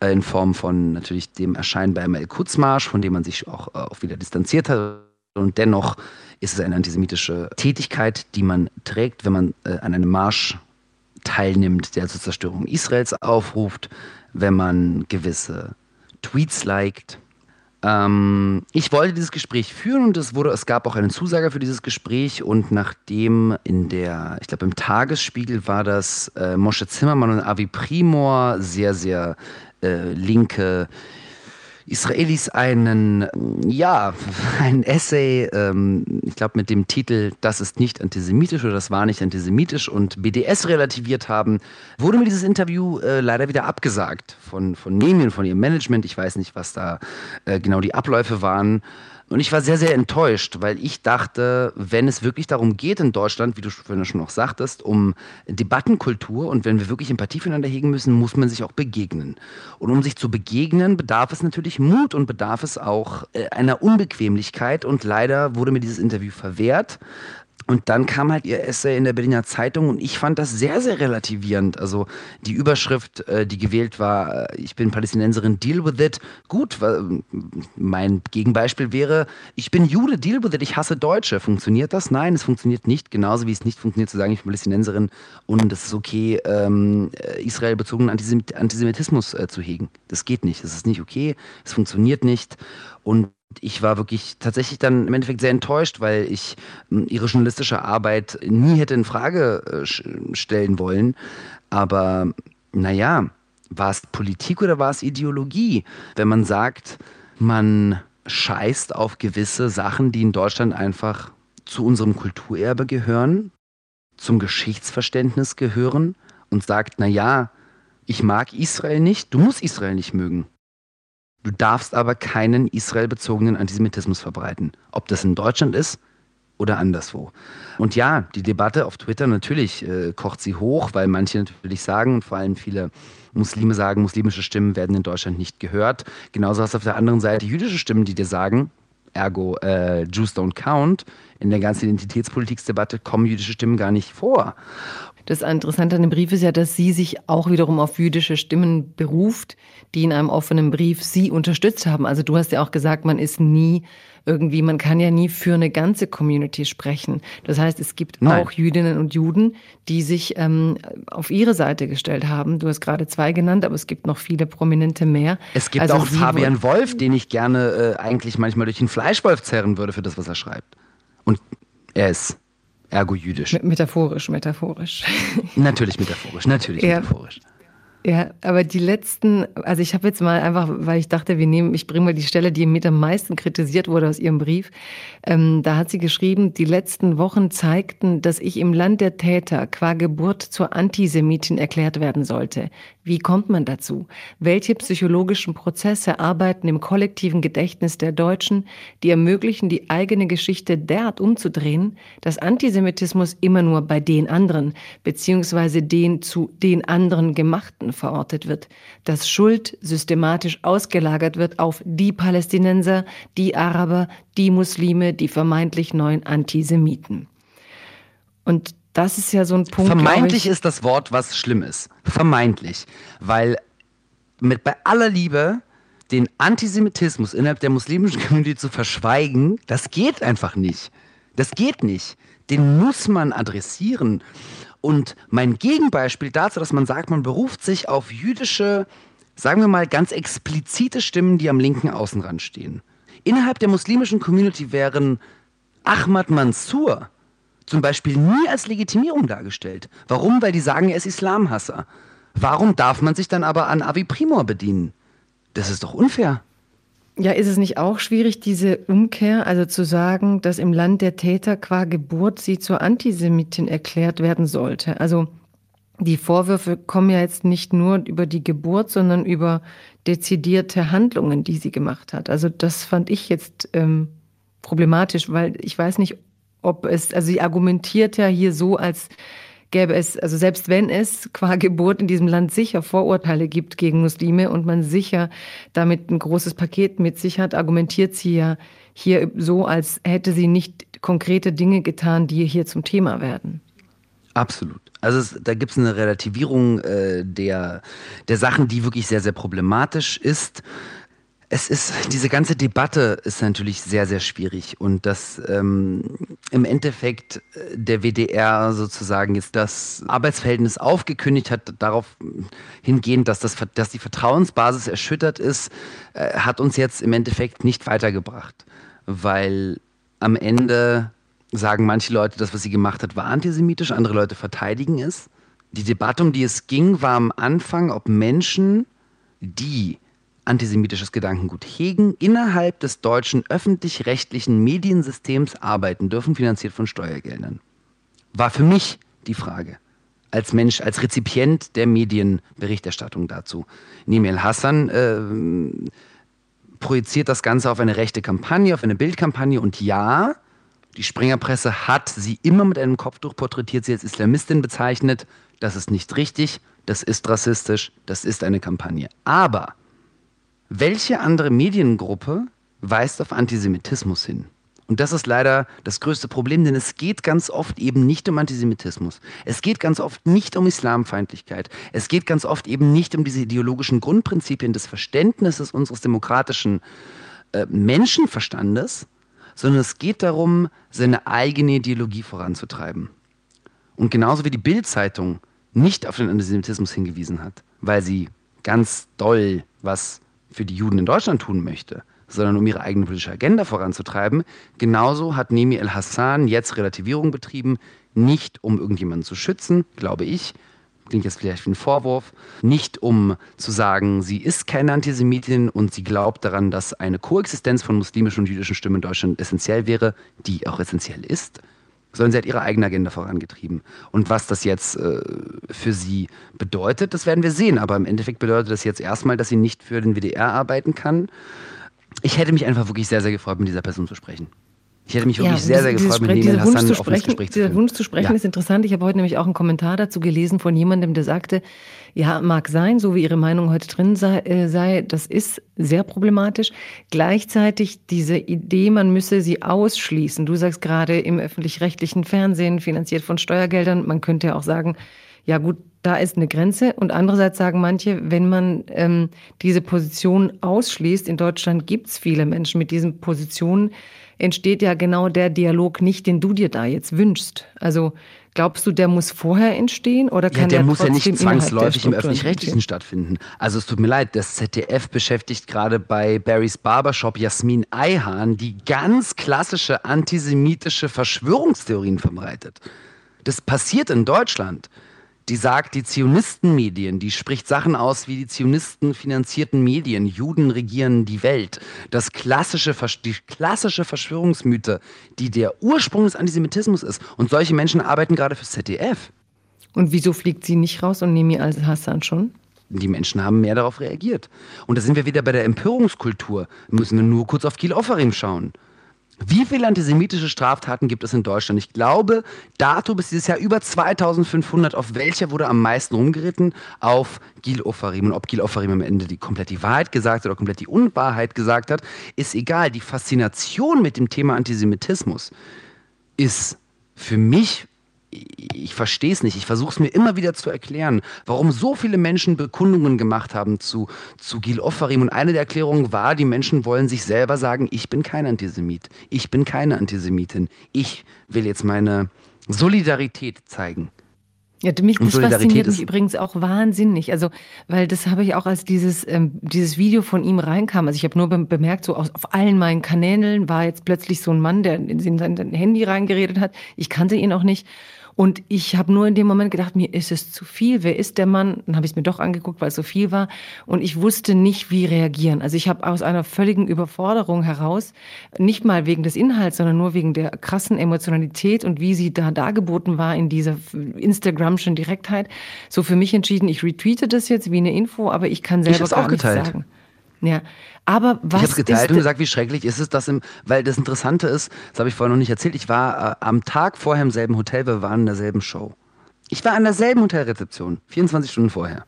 äh, in Form von natürlich dem Erscheinen beim El-Quds-Marsch, von dem man sich auch, äh, auch wieder distanziert hat. Und dennoch ist es eine antisemitische Tätigkeit, die man trägt, wenn man äh, an einem Marsch teilnimmt, der zur Zerstörung Israels aufruft, wenn man gewisse Tweets liked. Ähm, ich wollte dieses Gespräch führen und es wurde, es gab auch einen Zusager für dieses Gespräch und nachdem in der, ich glaube im Tagesspiegel war das äh, Moshe Zimmermann und Avi Primor sehr, sehr äh, linke Israelis einen, ja, ein Essay, ähm, ich glaube mit dem Titel Das ist nicht antisemitisch oder das war nicht antisemitisch und BDS relativiert haben, wurde mir dieses Interview äh, leider wieder abgesagt von, von Nemien, von ihrem Management. Ich weiß nicht, was da äh, genau die Abläufe waren. Und ich war sehr, sehr enttäuscht, weil ich dachte, wenn es wirklich darum geht in Deutschland, wie du schon noch sagtest, um Debattenkultur und wenn wir wirklich Empathie füreinander hegen müssen, muss man sich auch begegnen. Und um sich zu begegnen, bedarf es natürlich Mut und bedarf es auch äh, einer Unbequemlichkeit. Und leider wurde mir dieses Interview verwehrt. Und dann kam halt ihr Essay in der Berliner Zeitung und ich fand das sehr, sehr relativierend. Also die Überschrift, äh, die gewählt war, äh, ich bin Palästinenserin, deal with it. Gut, mein Gegenbeispiel wäre, ich bin Jude, deal with it, ich hasse Deutsche. Funktioniert das? Nein, es funktioniert nicht. Genauso wie es nicht funktioniert zu sagen, ich bin Palästinenserin und es ist okay, ähm, äh, israelbezogenen Antisemitismus zu hegen. Das geht nicht. Das ist nicht okay. Es funktioniert nicht. Und ich war wirklich tatsächlich dann im Endeffekt sehr enttäuscht, weil ich hm, ihre journalistische Arbeit nie hätte in Frage äh, stellen wollen. Aber naja, war es Politik oder war es Ideologie? Wenn man sagt, man scheißt auf gewisse Sachen, die in Deutschland einfach zu unserem Kulturerbe gehören, zum Geschichtsverständnis gehören und sagt, naja, ich mag Israel nicht, du musst Israel nicht mögen. Du darfst aber keinen israelbezogenen Antisemitismus verbreiten. Ob das in Deutschland ist oder anderswo. Und ja, die Debatte auf Twitter natürlich äh, kocht sie hoch, weil manche natürlich sagen vor allem viele Muslime sagen, muslimische Stimmen werden in Deutschland nicht gehört. Genauso hast du auf der anderen Seite jüdische Stimmen, die dir sagen, ergo äh, Jews don't count. In der ganzen Identitätspolitiksdebatte kommen jüdische Stimmen gar nicht vor. Das Interessante an dem Brief ist ja, dass sie sich auch wiederum auf jüdische Stimmen beruft, die in einem offenen Brief sie unterstützt haben. Also du hast ja auch gesagt, man ist nie irgendwie, man kann ja nie für eine ganze Community sprechen. Das heißt, es gibt Nein. auch Jüdinnen und Juden, die sich ähm, auf ihre Seite gestellt haben. Du hast gerade zwei genannt, aber es gibt noch viele prominente mehr. Es gibt also auch Fabian Wolf, den ich gerne äh, eigentlich manchmal durch den Fleischwolf zerren würde für das, was er schreibt. Und er ist ergo jüdisch. Metaphorisch, metaphorisch. *laughs* Natürlich metaphorisch, natürlich ja. metaphorisch. Ja, aber die letzten, also ich habe jetzt mal einfach, weil ich dachte, wir nehmen, ich bringe mal die Stelle, die mit am meisten kritisiert wurde aus ihrem Brief. Ähm, da hat sie geschrieben, die letzten Wochen zeigten, dass ich im Land der Täter qua Geburt zur Antisemitin erklärt werden sollte. Wie kommt man dazu? Welche psychologischen Prozesse arbeiten im kollektiven Gedächtnis der Deutschen, die ermöglichen, die eigene Geschichte derart umzudrehen, dass Antisemitismus immer nur bei den anderen, beziehungsweise den zu den anderen Gemachten verortet wird, dass Schuld systematisch ausgelagert wird auf die Palästinenser, die Araber, die Muslime, die vermeintlich neuen Antisemiten. Und das ist ja so ein Punkt. Vermeintlich ist das Wort, was schlimm ist. Vermeintlich. Weil mit bei aller Liebe den Antisemitismus innerhalb der muslimischen Community zu verschweigen, das geht einfach nicht. Das geht nicht. Den muss man adressieren. Und mein Gegenbeispiel dazu, dass man sagt, man beruft sich auf jüdische, sagen wir mal, ganz explizite Stimmen, die am linken Außenrand stehen. Innerhalb der muslimischen Community wären Ahmad Mansour zum Beispiel nie als Legitimierung dargestellt. Warum? Weil die sagen, er ist Islamhasser. Warum darf man sich dann aber an Avi Primor bedienen? Das ist doch unfair. Ja, ist es nicht auch schwierig, diese Umkehr, also zu sagen, dass im Land der Täter qua Geburt sie zur Antisemitin erklärt werden sollte? Also die Vorwürfe kommen ja jetzt nicht nur über die Geburt, sondern über dezidierte Handlungen, die sie gemacht hat. Also das fand ich jetzt ähm, problematisch, weil ich weiß nicht, ob es, also sie argumentiert ja hier so, als gäbe es, also selbst wenn es qua Geburt in diesem Land sicher Vorurteile gibt gegen Muslime und man sicher damit ein großes Paket mit sich hat, argumentiert sie ja hier so, als hätte sie nicht konkrete Dinge getan, die hier zum Thema werden. Absolut. Also es, da gibt es eine Relativierung äh, der, der Sachen, die wirklich sehr, sehr problematisch ist. Es ist, diese ganze Debatte ist natürlich sehr, sehr schwierig und dass ähm, im Endeffekt äh, der WDR sozusagen jetzt das Arbeitsverhältnis aufgekündigt hat, darauf hingehend, dass, das, dass die Vertrauensbasis erschüttert ist, äh, hat uns jetzt im Endeffekt nicht weitergebracht, weil am Ende sagen manche Leute, das, was sie gemacht hat, war antisemitisch, andere Leute verteidigen es. Die Debatte, um die es ging, war am Anfang, ob Menschen, die antisemitisches Gedankengut hegen, innerhalb des deutschen öffentlich-rechtlichen Mediensystems arbeiten dürfen, finanziert von Steuergeldern. War für mich die Frage. Als Mensch, als Rezipient der Medienberichterstattung dazu. Nemel Hassan äh, projiziert das Ganze auf eine rechte Kampagne, auf eine Bildkampagne und ja, die Springerpresse hat sie immer mit einem Kopftuch porträtiert, sie als Islamistin bezeichnet. Das ist nicht richtig, das ist rassistisch, das ist eine Kampagne. Aber welche andere Mediengruppe weist auf Antisemitismus hin? Und das ist leider das größte Problem, denn es geht ganz oft eben nicht um Antisemitismus. Es geht ganz oft nicht um Islamfeindlichkeit. Es geht ganz oft eben nicht um diese ideologischen Grundprinzipien des Verständnisses unseres demokratischen äh, Menschenverstandes, sondern es geht darum, seine eigene Ideologie voranzutreiben. Und genauso wie die Bild-Zeitung nicht auf den Antisemitismus hingewiesen hat, weil sie ganz doll was für die Juden in Deutschland tun möchte, sondern um ihre eigene politische Agenda voranzutreiben, genauso hat Nemi El-Hassan jetzt Relativierung betrieben, nicht um irgendjemanden zu schützen, glaube ich, klingt jetzt vielleicht wie ein Vorwurf, nicht um zu sagen, sie ist keine Antisemitin und sie glaubt daran, dass eine Koexistenz von muslimischen und jüdischen Stimmen in Deutschland essentiell wäre, die auch essentiell ist, sondern sie hat ihre eigene Agenda vorangetrieben. Und was das jetzt äh, für sie bedeutet, das werden wir sehen. Aber im Endeffekt bedeutet das jetzt erstmal, dass sie nicht für den WDR arbeiten kann. Ich hätte mich einfach wirklich sehr, sehr gefreut, mit dieser Person zu sprechen. Ich hätte mich wirklich ja, sehr, sehr gefreut, mit Nehmel Hassan zu sprechen, Gespräch zu Dieser Wunsch zu sprechen ja. ist interessant. Ich habe heute nämlich auch einen Kommentar dazu gelesen von jemandem, der sagte, ja, mag sein, so wie Ihre Meinung heute drin sei, äh, sei das ist sehr problematisch. Gleichzeitig diese Idee, man müsse sie ausschließen. Du sagst gerade im öffentlich-rechtlichen Fernsehen, finanziert von Steuergeldern. Man könnte ja auch sagen, ja gut, da ist eine Grenze. Und andererseits sagen manche, wenn man ähm, diese Position ausschließt, in Deutschland gibt es viele Menschen mit diesen Positionen, entsteht ja genau der Dialog nicht, den du dir da jetzt wünschst. Also glaubst du, der muss vorher entstehen oder kann ja, der, der muss ja nicht zwangsläufig im öffentlich-rechtlichen stattfinden. Also es tut mir leid, das ZDF beschäftigt gerade bei Barrys Barbershop Jasmin Eihan, die ganz klassische antisemitische Verschwörungstheorien verbreitet. Das passiert in Deutschland die sagt, die Zionistenmedien, die spricht Sachen aus wie die Zionisten finanzierten Medien, Juden regieren die Welt. Das klassische, die klassische Verschwörungsmythe, die der Ursprung des Antisemitismus ist. Und solche Menschen arbeiten gerade fürs ZDF. Und wieso fliegt sie nicht raus und Nemi al-Hassan schon? Die Menschen haben mehr darauf reagiert. Und da sind wir wieder bei der Empörungskultur. Müssen wir nur kurz auf Gil Offerim schauen. Wie viele antisemitische Straftaten gibt es in Deutschland? Ich glaube, dato bis dieses Jahr über 2500. Auf welcher wurde am meisten rumgeritten? Auf Gil Ofarim. Und ob Gil Ofarim am Ende die komplett die Wahrheit gesagt hat oder komplett die Unwahrheit gesagt hat, ist egal. Die Faszination mit dem Thema Antisemitismus ist für mich ich verstehe es nicht. Ich versuche es mir immer wieder zu erklären, warum so viele Menschen Bekundungen gemacht haben zu, zu Gil Offarim. Und eine der Erklärungen war, die Menschen wollen sich selber sagen, ich bin kein Antisemit. Ich bin keine Antisemitin. Ich will jetzt meine Solidarität zeigen. Ja, mich, das fasziniert mich übrigens auch wahnsinnig. Also, weil das habe ich auch, als dieses, ähm, dieses Video von ihm reinkam. Also ich habe nur bemerkt, so auf, auf allen meinen Kanälen war jetzt plötzlich so ein Mann, der in sein Handy reingeredet hat. Ich kannte ihn auch nicht. Und ich habe nur in dem Moment gedacht, mir ist es zu viel. Wer ist der Mann? Dann habe ich es mir doch angeguckt, weil es so viel war. Und ich wusste nicht, wie reagieren. Also ich habe aus einer völligen Überforderung heraus, nicht mal wegen des Inhalts, sondern nur wegen der krassen Emotionalität und wie sie da dargeboten war in dieser Instagramschen Direktheit, so für mich entschieden, ich retweete das jetzt wie eine Info, aber ich kann selber ich gar nichts sagen. Ja, aber was ich habe geteilt und gesagt, wie schrecklich ist es, dass im, weil das Interessante ist, das habe ich vorher noch nicht erzählt. Ich war äh, am Tag vorher im selben Hotel, wir waren in derselben Show. Ich war an derselben Hotelrezeption, 24 Stunden vorher.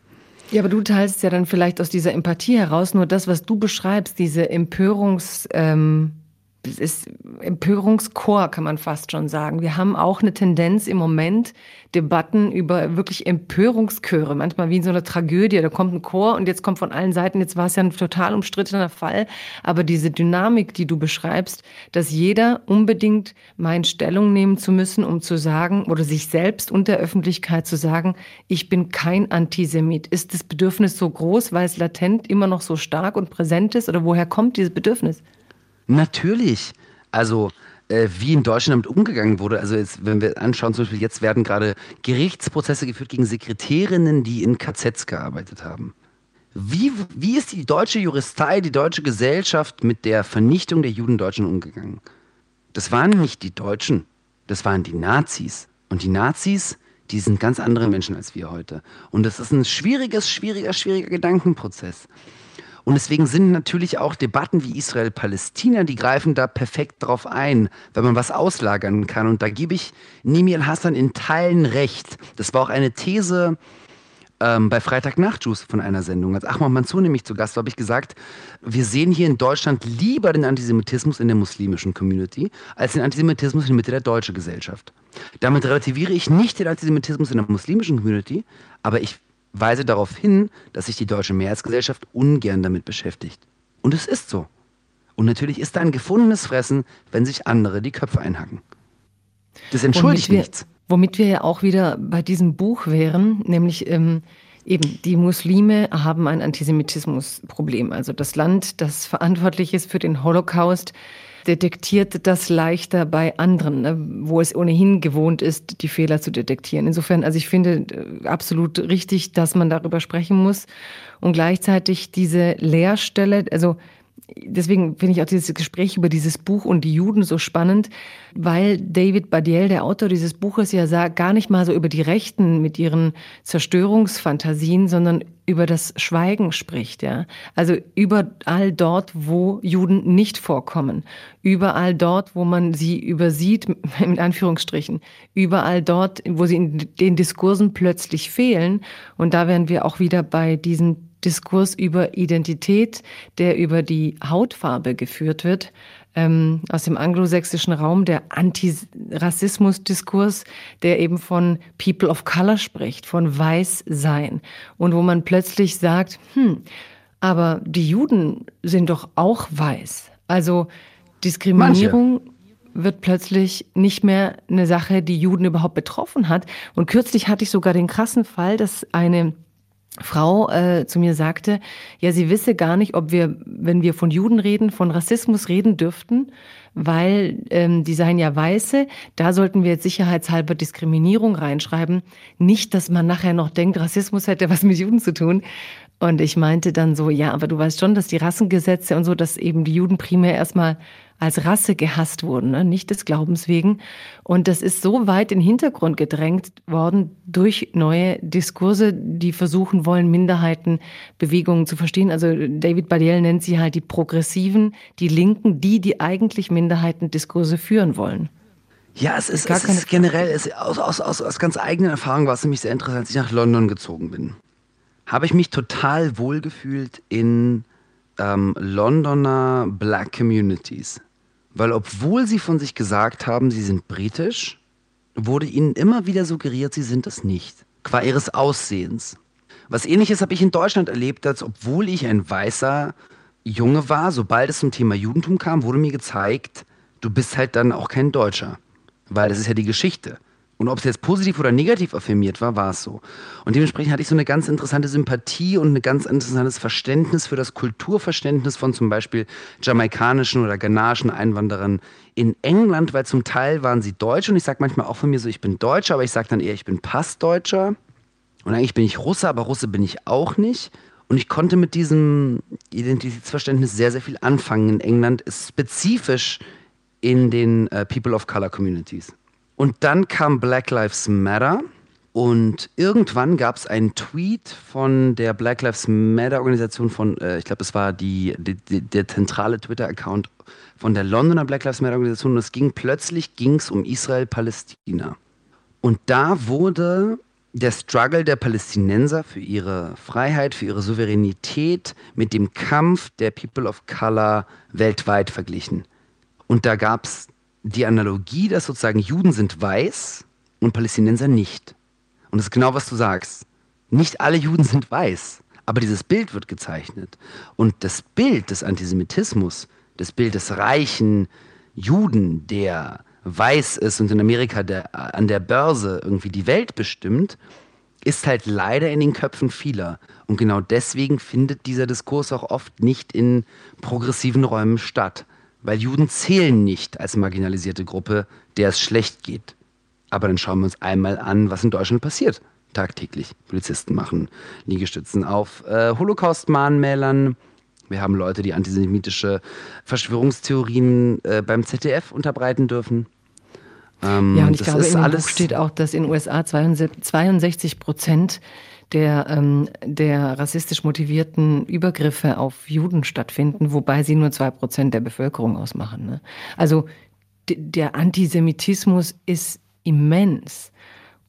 Ja, aber du teilst ja dann vielleicht aus dieser Empathie heraus nur das, was du beschreibst, diese Empörungs... Ähm ist Empörungschor, kann man fast schon sagen. Wir haben auch eine Tendenz im Moment, Debatten über wirklich Empörungschöre, manchmal wie in so einer Tragödie. Da kommt ein Chor und jetzt kommt von allen Seiten, jetzt war es ja ein total umstrittener Fall, aber diese Dynamik, die du beschreibst, dass jeder unbedingt meint, Stellung nehmen zu müssen, um zu sagen oder sich selbst und der Öffentlichkeit zu sagen, ich bin kein Antisemit. Ist das Bedürfnis so groß, weil es latent immer noch so stark und präsent ist oder woher kommt dieses Bedürfnis? Natürlich. Also äh, wie in Deutschland damit umgegangen wurde. Also jetzt, wenn wir anschauen, zum Beispiel jetzt werden gerade Gerichtsprozesse geführt gegen Sekretärinnen, die in KZs gearbeitet haben. Wie, wie ist die deutsche Juristei, die deutsche Gesellschaft mit der Vernichtung der Juden in Deutschland umgegangen? Das waren nicht die Deutschen, das waren die Nazis. Und die Nazis, die sind ganz andere Menschen als wir heute. Und das ist ein schwieriges, schwieriger, schwieriger Gedankenprozess. Und deswegen sind natürlich auch Debatten wie Israel-Palästina, die greifen da perfekt drauf ein, wenn man was auslagern kann. Und da gebe ich Nimi Hassan in Teilen recht. Das war auch eine These ähm, bei Freitagnachtjuice von einer Sendung. Als Ahmad Mansour nämlich zu Gast war, habe ich gesagt, wir sehen hier in Deutschland lieber den Antisemitismus in der muslimischen Community als den Antisemitismus in der Mitte der deutschen Gesellschaft. Damit relativiere ich nicht den Antisemitismus in der muslimischen Community, aber ich weise darauf hin, dass sich die deutsche Mehrheitsgesellschaft ungern damit beschäftigt. Und es ist so. Und natürlich ist da ein gefundenes Fressen, wenn sich andere die Köpfe einhacken. Das entschuldigt wir, nichts. Womit wir ja auch wieder bei diesem Buch wären, nämlich ähm, eben die Muslime haben ein Antisemitismusproblem. Also das Land, das verantwortlich ist für den Holocaust, detektiert das leichter bei anderen, ne, wo es ohnehin gewohnt ist, die Fehler zu detektieren. Insofern, also ich finde äh, absolut richtig, dass man darüber sprechen muss und gleichzeitig diese Leerstelle, also deswegen finde ich auch dieses Gespräch über dieses Buch und die Juden so spannend, weil David Badiel, der Autor dieses Buches, ja sagt, gar nicht mal so über die Rechten mit ihren Zerstörungsfantasien, sondern über das Schweigen spricht, ja. Also überall dort, wo Juden nicht vorkommen. Überall dort, wo man sie übersieht, *laughs* mit Anführungsstrichen. Überall dort, wo sie in den Diskursen plötzlich fehlen. Und da wären wir auch wieder bei diesen Diskurs über Identität, der über die Hautfarbe geführt wird, ähm, aus dem anglosächsischen Raum, der Antirassismus-Diskurs, der eben von People of Color spricht, von Weißsein. Und wo man plötzlich sagt, hm, aber die Juden sind doch auch weiß. Also Diskriminierung Manche wird plötzlich nicht mehr eine Sache, die Juden überhaupt betroffen hat. Und kürzlich hatte ich sogar den krassen Fall, dass eine Frau äh, zu mir sagte, ja, sie wisse gar nicht, ob wir, wenn wir von Juden reden, von Rassismus reden dürften, weil ähm, die seien ja Weiße, da sollten wir jetzt sicherheitshalber Diskriminierung reinschreiben. Nicht, dass man nachher noch denkt, Rassismus hätte was mit Juden zu tun. Und ich meinte dann so, ja, aber du weißt schon, dass die Rassengesetze und so, dass eben die Juden primär erstmal als Rasse gehasst wurden, ne? nicht des Glaubens wegen. Und das ist so weit in den Hintergrund gedrängt worden durch neue Diskurse, die versuchen wollen, Minderheitenbewegungen zu verstehen. Also David Badiel nennt sie halt die Progressiven, die Linken, die, die eigentlich Minderheitendiskurse führen wollen. Ja, es ist, es ist generell, es, aus, aus, aus, aus ganz eigenen Erfahrungen war es nämlich sehr interessant, als ich nach London gezogen bin. Habe ich mich total wohlgefühlt in ähm, Londoner Black Communities. Weil obwohl sie von sich gesagt haben, sie sind britisch, wurde ihnen immer wieder suggeriert, sie sind es nicht. Qua ihres Aussehens. Was ähnliches habe ich in Deutschland erlebt, als obwohl ich ein weißer Junge war, sobald es zum Thema Judentum kam, wurde mir gezeigt, du bist halt dann auch kein Deutscher. Weil das ist ja die Geschichte. Und ob es jetzt positiv oder negativ affirmiert war, war es so. Und dementsprechend hatte ich so eine ganz interessante Sympathie und ein ganz interessantes Verständnis für das Kulturverständnis von zum Beispiel jamaikanischen oder ghanaischen Einwanderern in England, weil zum Teil waren sie Deutsch und ich sage manchmal auch von mir so, ich bin Deutscher, aber ich sage dann eher, ich bin Passdeutscher. Und eigentlich bin ich Russe, aber Russe bin ich auch nicht. Und ich konnte mit diesem Identitätsverständnis sehr, sehr viel anfangen in England, spezifisch in den uh, People of Color Communities. Und dann kam Black Lives Matter. Und irgendwann gab es einen Tweet von der Black Lives Matter Organisation von, äh, ich glaube, es war die, die, der zentrale Twitter-Account von der Londoner Black Lives Matter Organisation. Und es ging plötzlich ging's um Israel-Palästina. Und da wurde der Struggle der Palästinenser für ihre Freiheit, für ihre Souveränität mit dem Kampf der People of Color weltweit verglichen. Und da gab es die Analogie, dass sozusagen Juden sind weiß und Palästinenser nicht. Und das ist genau, was du sagst. Nicht alle Juden sind weiß, aber dieses Bild wird gezeichnet. Und das Bild des Antisemitismus, das Bild des reichen Juden, der weiß ist und in Amerika der, an der Börse irgendwie die Welt bestimmt, ist halt leider in den Köpfen vieler. Und genau deswegen findet dieser Diskurs auch oft nicht in progressiven Räumen statt. Weil Juden zählen nicht als marginalisierte Gruppe, der es schlecht geht. Aber dann schauen wir uns einmal an, was in Deutschland passiert. Tagtäglich. Polizisten machen Liegestützen auf äh, Holocaust-Mahnmälern. Wir haben Leute, die antisemitische Verschwörungstheorien äh, beim ZDF unterbreiten dürfen. Ähm, ja, und ich glaube, in dem Buch steht auch, dass in den USA 62 Prozent der, ähm, der rassistisch motivierten Übergriffe auf Juden stattfinden, wobei sie nur zwei Prozent der Bevölkerung ausmachen. Ne? Also der Antisemitismus ist immens.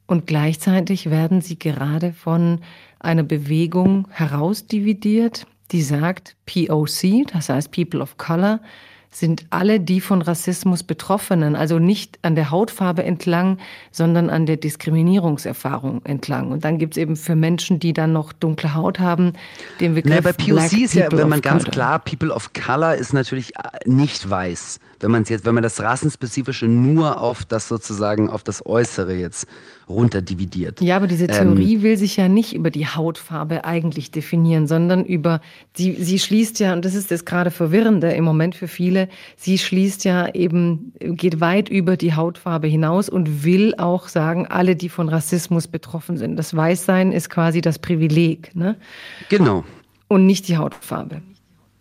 Und gleichzeitig werden sie gerade von einer Bewegung herausdividiert, die sagt POC, das heißt People of Color, sind alle die von Rassismus Betroffenen, also nicht an der Hautfarbe entlang, sondern an der Diskriminierungserfahrung entlang. Und dann gibt es eben für Menschen, die dann noch dunkle Haut haben, den Begriff Na, bei POC Black ist ja, wenn man ganz klar, People of Color ist natürlich äh, nicht weiß. Wenn man jetzt, wenn man das Rassenspezifische nur auf das sozusagen, auf das Äußere jetzt runterdividiert. Ja, aber diese Theorie ähm, will sich ja nicht über die Hautfarbe eigentlich definieren, sondern über, sie, sie schließt ja, und das ist das gerade Verwirrende im Moment für viele, sie schließt ja eben, geht weit über die Hautfarbe hinaus und will auch sagen, alle, die von Rassismus betroffen sind. Das Weißsein ist quasi das Privileg. Ne? Genau. Und nicht die Hautfarbe.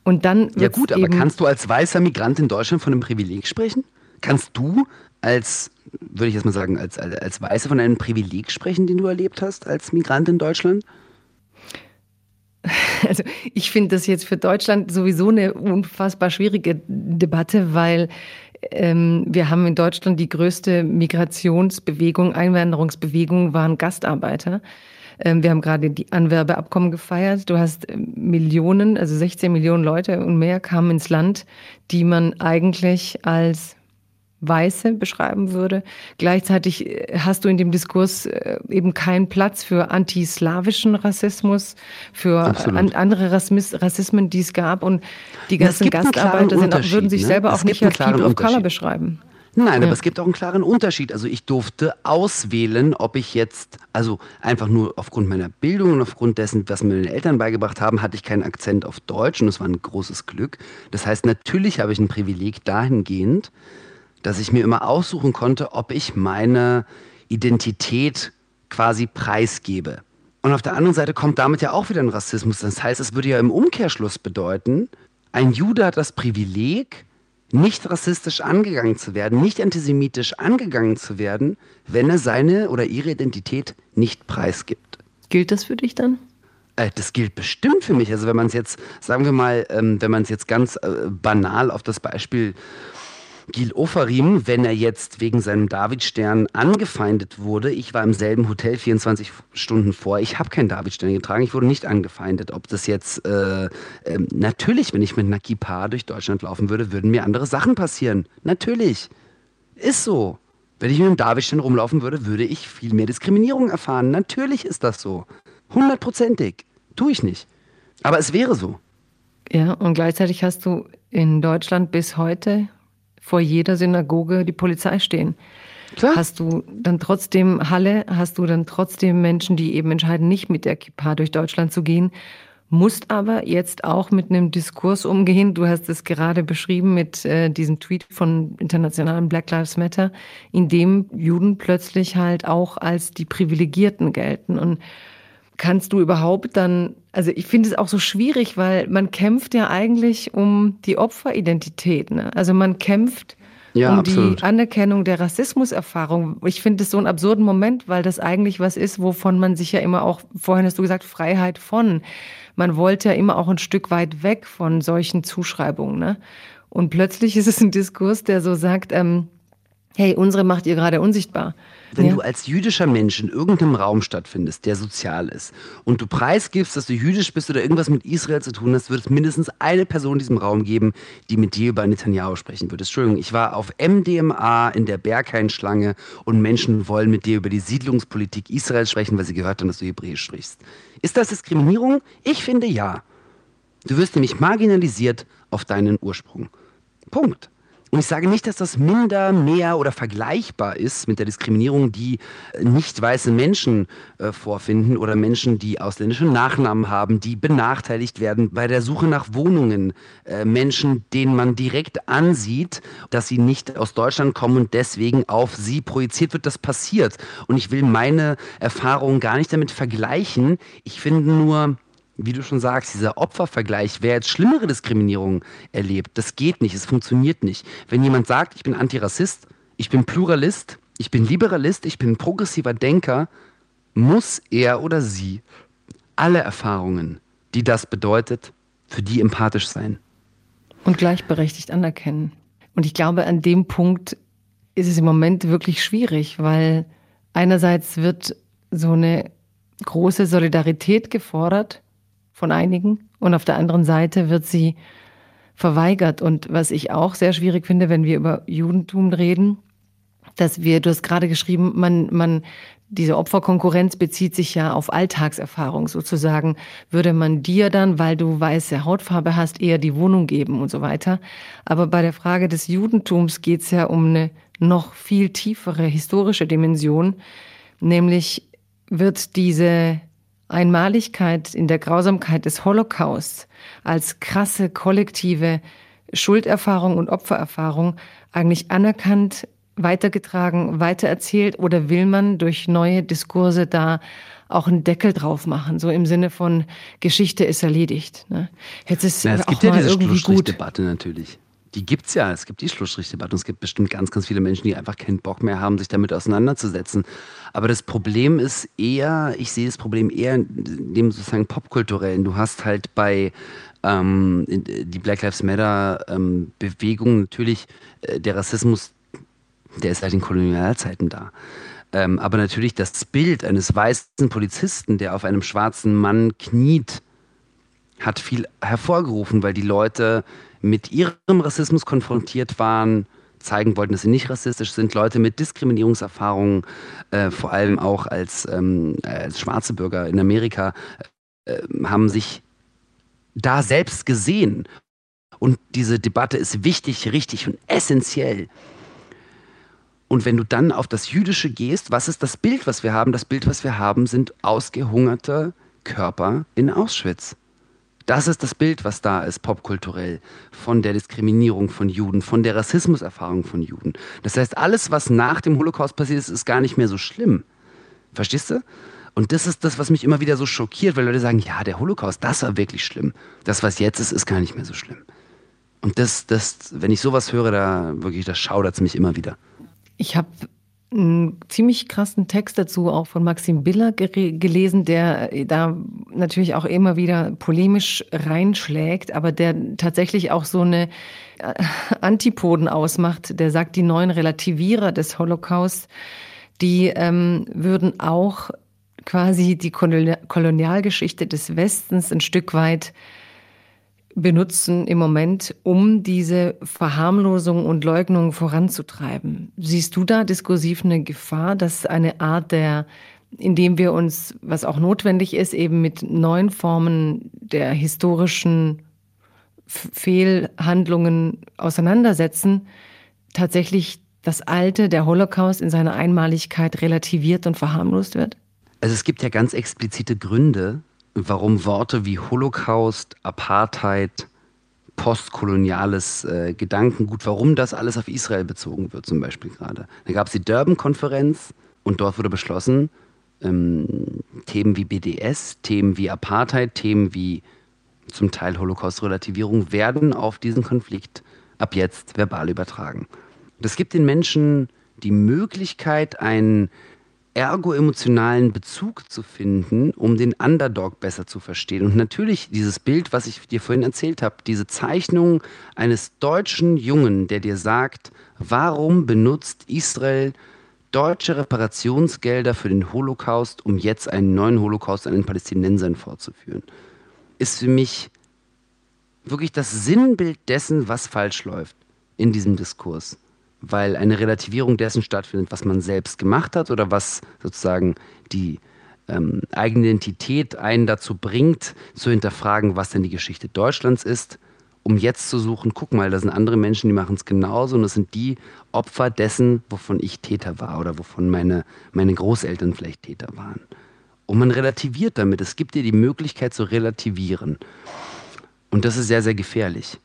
Und dann ja gut, aber kannst du als weißer Migrant in Deutschland von einem Privileg sprechen? Kannst du als, würde ich jetzt mal sagen, als, als, als Weiße von einem Privileg sprechen, den du erlebt hast als Migrant in Deutschland? *laughs* Also ich finde das jetzt für Deutschland sowieso eine unfassbar schwierige Debatte, weil ähm, wir haben in Deutschland die größte Migrationsbewegung, Einwanderungsbewegung waren Gastarbeiter. Ähm, wir haben gerade die Anwerbeabkommen gefeiert. Du hast ähm, Millionen, also 16 Millionen Leute und mehr kamen ins Land, die man eigentlich als Weiße beschreiben würde. Gleichzeitig äh, hast du in dem Diskurs äh, eben keinen Platz für antislawischen Rassismus, für an, andere Rassismen, die es gab. Und die ganzen Gastarbeiter sind auch, würden sich ne? selber auch nicht als People of Color beschreiben. Nein, ja. aber es gibt auch einen klaren Unterschied. Also ich durfte auswählen, ob ich jetzt, also einfach nur aufgrund meiner Bildung und aufgrund dessen, was mir meine Eltern beigebracht haben, hatte ich keinen Akzent auf Deutsch und das war ein großes Glück. Das heißt, natürlich habe ich ein Privileg dahingehend, dass ich mir immer aussuchen konnte, ob ich meine Identität quasi preisgebe. Und auf der anderen Seite kommt damit ja auch wieder ein Rassismus. Das heißt, es würde ja im Umkehrschluss bedeuten, ein Jude hat das Privileg, nicht rassistisch angegangen zu werden, nicht antisemitisch angegangen zu werden, wenn er seine oder ihre Identität nicht preisgibt. Gilt das für dich dann? Äh, das gilt bestimmt für mich. Also wenn man es jetzt, sagen wir mal, ähm, wenn man es jetzt ganz äh, banal auf das Beispiel Gil Ofarim, wenn er jetzt wegen seinem Davidstern angefeindet wurde, ich war im selben Hotel 24 Stunden vor, ich habe keinen Davidstern getragen, ich wurde nicht angefeindet. Ob das jetzt, äh, äh, natürlich, wenn ich mit einer Kippa durch Deutschland laufen würde, würden mir andere Sachen passieren. Natürlich. Ist so. Wenn ich mit einem Davidstern rumlaufen würde, würde ich viel mehr Diskriminierung erfahren. Natürlich ist das so. Hundertprozentig. Tue ich nicht. Aber es wäre so. Ja, und gleichzeitig hast du in Deutschland bis heute vor jeder Synagoge die Polizei stehen. Klar. Hast du dann trotzdem Halle, hast du dann trotzdem Menschen, die eben entscheiden, nicht mit der Kippa durch Deutschland zu gehen, musst aber jetzt auch mit einem Diskurs umgehen. Du hast es gerade beschrieben mit äh, diesem Tweet von internationalen Black Lives Matter, in dem Juden plötzlich halt auch als die Privilegierten gelten. Und kannst du überhaupt dann, also ich finde es auch so schwierig, weil man kämpft ja eigentlich um die Opferidentität. Ne? Also man kämpft ja, um absolut. die Anerkennung der Rassismuserfahrung. Ich finde es so einen absurden Moment, weil das eigentlich was ist, wovon man sich ja immer auch, vorhin hast du gesagt, Freiheit von. Man wollte ja immer auch ein Stück weit weg von solchen Zuschreibungen. Ne? Und plötzlich ist es ein Diskurs, der so sagt, ähm, hey, unsere macht ihr gerade unsichtbar. Wenn ja. du als jüdischer Mensch in irgendeinem Raum stattfindest, der sozial ist, und du preisgibst, dass du jüdisch bist oder irgendwas mit Israel zu tun hast, wird es mindestens eine Person in diesem Raum geben, die mit dir über Netanyahu sprechen würde. Entschuldigung, ich war auf MDMA in der Berghain-Schlange und Menschen wollen mit dir über die Siedlungspolitik Israels sprechen, weil sie gehört haben, dass du Hebräisch sprichst. Ist das Diskriminierung? Ich finde ja. Du wirst nämlich marginalisiert auf deinen Ursprung. Punkt. Und ich sage nicht, dass das minder, mehr oder vergleichbar ist mit der Diskriminierung, die nicht weiße Menschen äh, vorfinden oder Menschen, die ausländische Nachnamen haben, die benachteiligt werden bei der Suche nach Wohnungen. Äh, Menschen, denen man direkt ansieht, dass sie nicht aus Deutschland kommen und deswegen auf sie projiziert wird. Das passiert. Und ich will meine Erfahrungen gar nicht damit vergleichen. Ich finde nur, wie du schon sagst, dieser Opfervergleich, wer jetzt schlimmere Diskriminierung erlebt, das geht nicht, es funktioniert nicht. Wenn jemand sagt, ich bin Antirassist, ich bin Pluralist, ich bin Liberalist, ich bin progressiver Denker, muss er oder sie alle Erfahrungen, die das bedeutet, für die empathisch sein. Und gleichberechtigt anerkennen. Und ich glaube, an dem Punkt ist es im Moment wirklich schwierig, weil einerseits wird so eine große Solidarität gefordert, von einigen und auf der anderen Seite wird sie verweigert. Und was ich auch sehr schwierig finde, wenn wir über Judentum reden, dass wir, du hast gerade geschrieben, man, man, diese Opferkonkurrenz bezieht sich ja auf Alltagserfahrung sozusagen. Würde man dir dann, weil du weiße Hautfarbe hast, eher die Wohnung geben und so weiter. Aber bei der Frage des Judentums geht es ja um eine noch viel tiefere historische Dimension, nämlich wird diese Einmaligkeit in der Grausamkeit des Holocaust als krasse kollektive Schulderfahrung und Opfererfahrung eigentlich anerkannt, weitergetragen, weitererzählt oder will man durch neue Diskurse da auch einen Deckel drauf machen, so im Sinne von Geschichte ist erledigt. Ne? Jetzt ist ja, es gibt ja diese Schlussstrich-Debatte natürlich die gibt es ja. Es gibt die Schlussstrichdebatte und es gibt bestimmt ganz, ganz viele Menschen, die einfach keinen Bock mehr haben, sich damit auseinanderzusetzen. Aber das Problem ist eher, ich sehe das Problem eher in dem sozusagen popkulturellen. Du hast halt bei ähm, die Black Lives Matter ähm, natürlich äh, der Rassismus, der ist halt in Kolonialzeiten da. Ähm, aber natürlich das Bild eines weißen Polizisten, der auf einem schwarzen Mann kniet, hat viel hervorgerufen, weil die Leute mit ihrem Rassismus konfrontiert waren, zeigen wollten, dass sie nicht rassistisch sind. Leute mit Diskriminierungserfahrungen, äh, vor allem auch als, ähm, als schwarze Bürger in Amerika, äh, haben sich da selbst gesehen. Und diese Debatte ist wichtig, richtig und essentiell. Und wenn du dann auf das Jüdische gehst, was ist das Bild, was wir haben? Das Bild, was wir haben, sind ausgehungerte Körper in Auschwitz. Das ist das Bild, was da ist, popkulturell, von der Diskriminierung von Juden, von der Rassismuserfahrung von Juden. Das heißt, alles, was nach dem Holocaust passiert ist, ist gar nicht mehr so schlimm. Verstehst du? Und das ist das, was mich immer wieder so schockiert, weil Leute sagen, ja, der Holocaust, das war wirklich schlimm. Das, was jetzt ist, ist gar nicht mehr so schlimm. Und das, das, wenn ich sowas höre, da wirklich, das schaudert es mich immer wieder. Ich habe einen ziemlich krassen Text dazu auch von Maxim Biller gelesen, der äh, da natürlich auch immer wieder polemisch reinschlägt, aber der tatsächlich auch so eine äh, Antipoden ausmacht. Der sagt, die neuen Relativierer des Holocaust, die ähm, würden auch quasi die Kolonialgeschichte des Westens ein Stück weit benutzen im Moment, um diese Verharmlosung und Leugnung voranzutreiben. Siehst du da diskursiv eine Gefahr, dass eine Art der, indem wir uns, was auch notwendig ist, eben mit neuen Formen der historischen Fehlhandlungen auseinandersetzen, tatsächlich das Alte, der Holocaust in seiner Einmaligkeit relativiert und verharmlost wird? Also es gibt ja ganz explizite Gründe, warum Worte wie Holocaust, Apartheid, postkoloniales äh, Gedankengut, warum das alles auf Israel bezogen wird, zum Beispiel gerade. Da gab es die Durban-Konferenz und dort wurde beschlossen, ähm, Themen wie BDS, Themen wie Apartheid, Themen wie zum Teil Holocaust-Relativierung werden auf diesen Konflikt ab jetzt verbal übertragen. Das gibt den Menschen die Möglichkeit, einen ergo-emotionalen Bezug zu finden, um den Underdog besser zu verstehen. Und natürlich dieses Bild, was ich dir vorhin erzählt habe, diese Zeichnung eines deutschen Jungen, der dir sagt, Warum benutzt Israel deutsche Reparationsgelder für den Holocaust, um jetzt einen neuen Holocaust an den Palästinensern vorzuführen? Ist für mich wirklich das Sinnbild dessen, was falsch läuft in diesem Diskurs. Weil eine Relativierung dessen stattfindet, was man selbst gemacht hat oder was sozusagen die ähm, eigene Identität einen dazu bringt, zu hinterfragen, was denn die Geschichte Deutschlands ist, um jetzt zu suchen, guck mal, da sind andere Menschen, die machen es genauso und das sind die Opfer dessen, wovon ich Täter war oder wovon meine, meine Großeltern vielleicht Täter waren. Und man relativiert damit. Es gibt dir die Möglichkeit zu relativieren. Und das ist sehr, sehr gefährlich.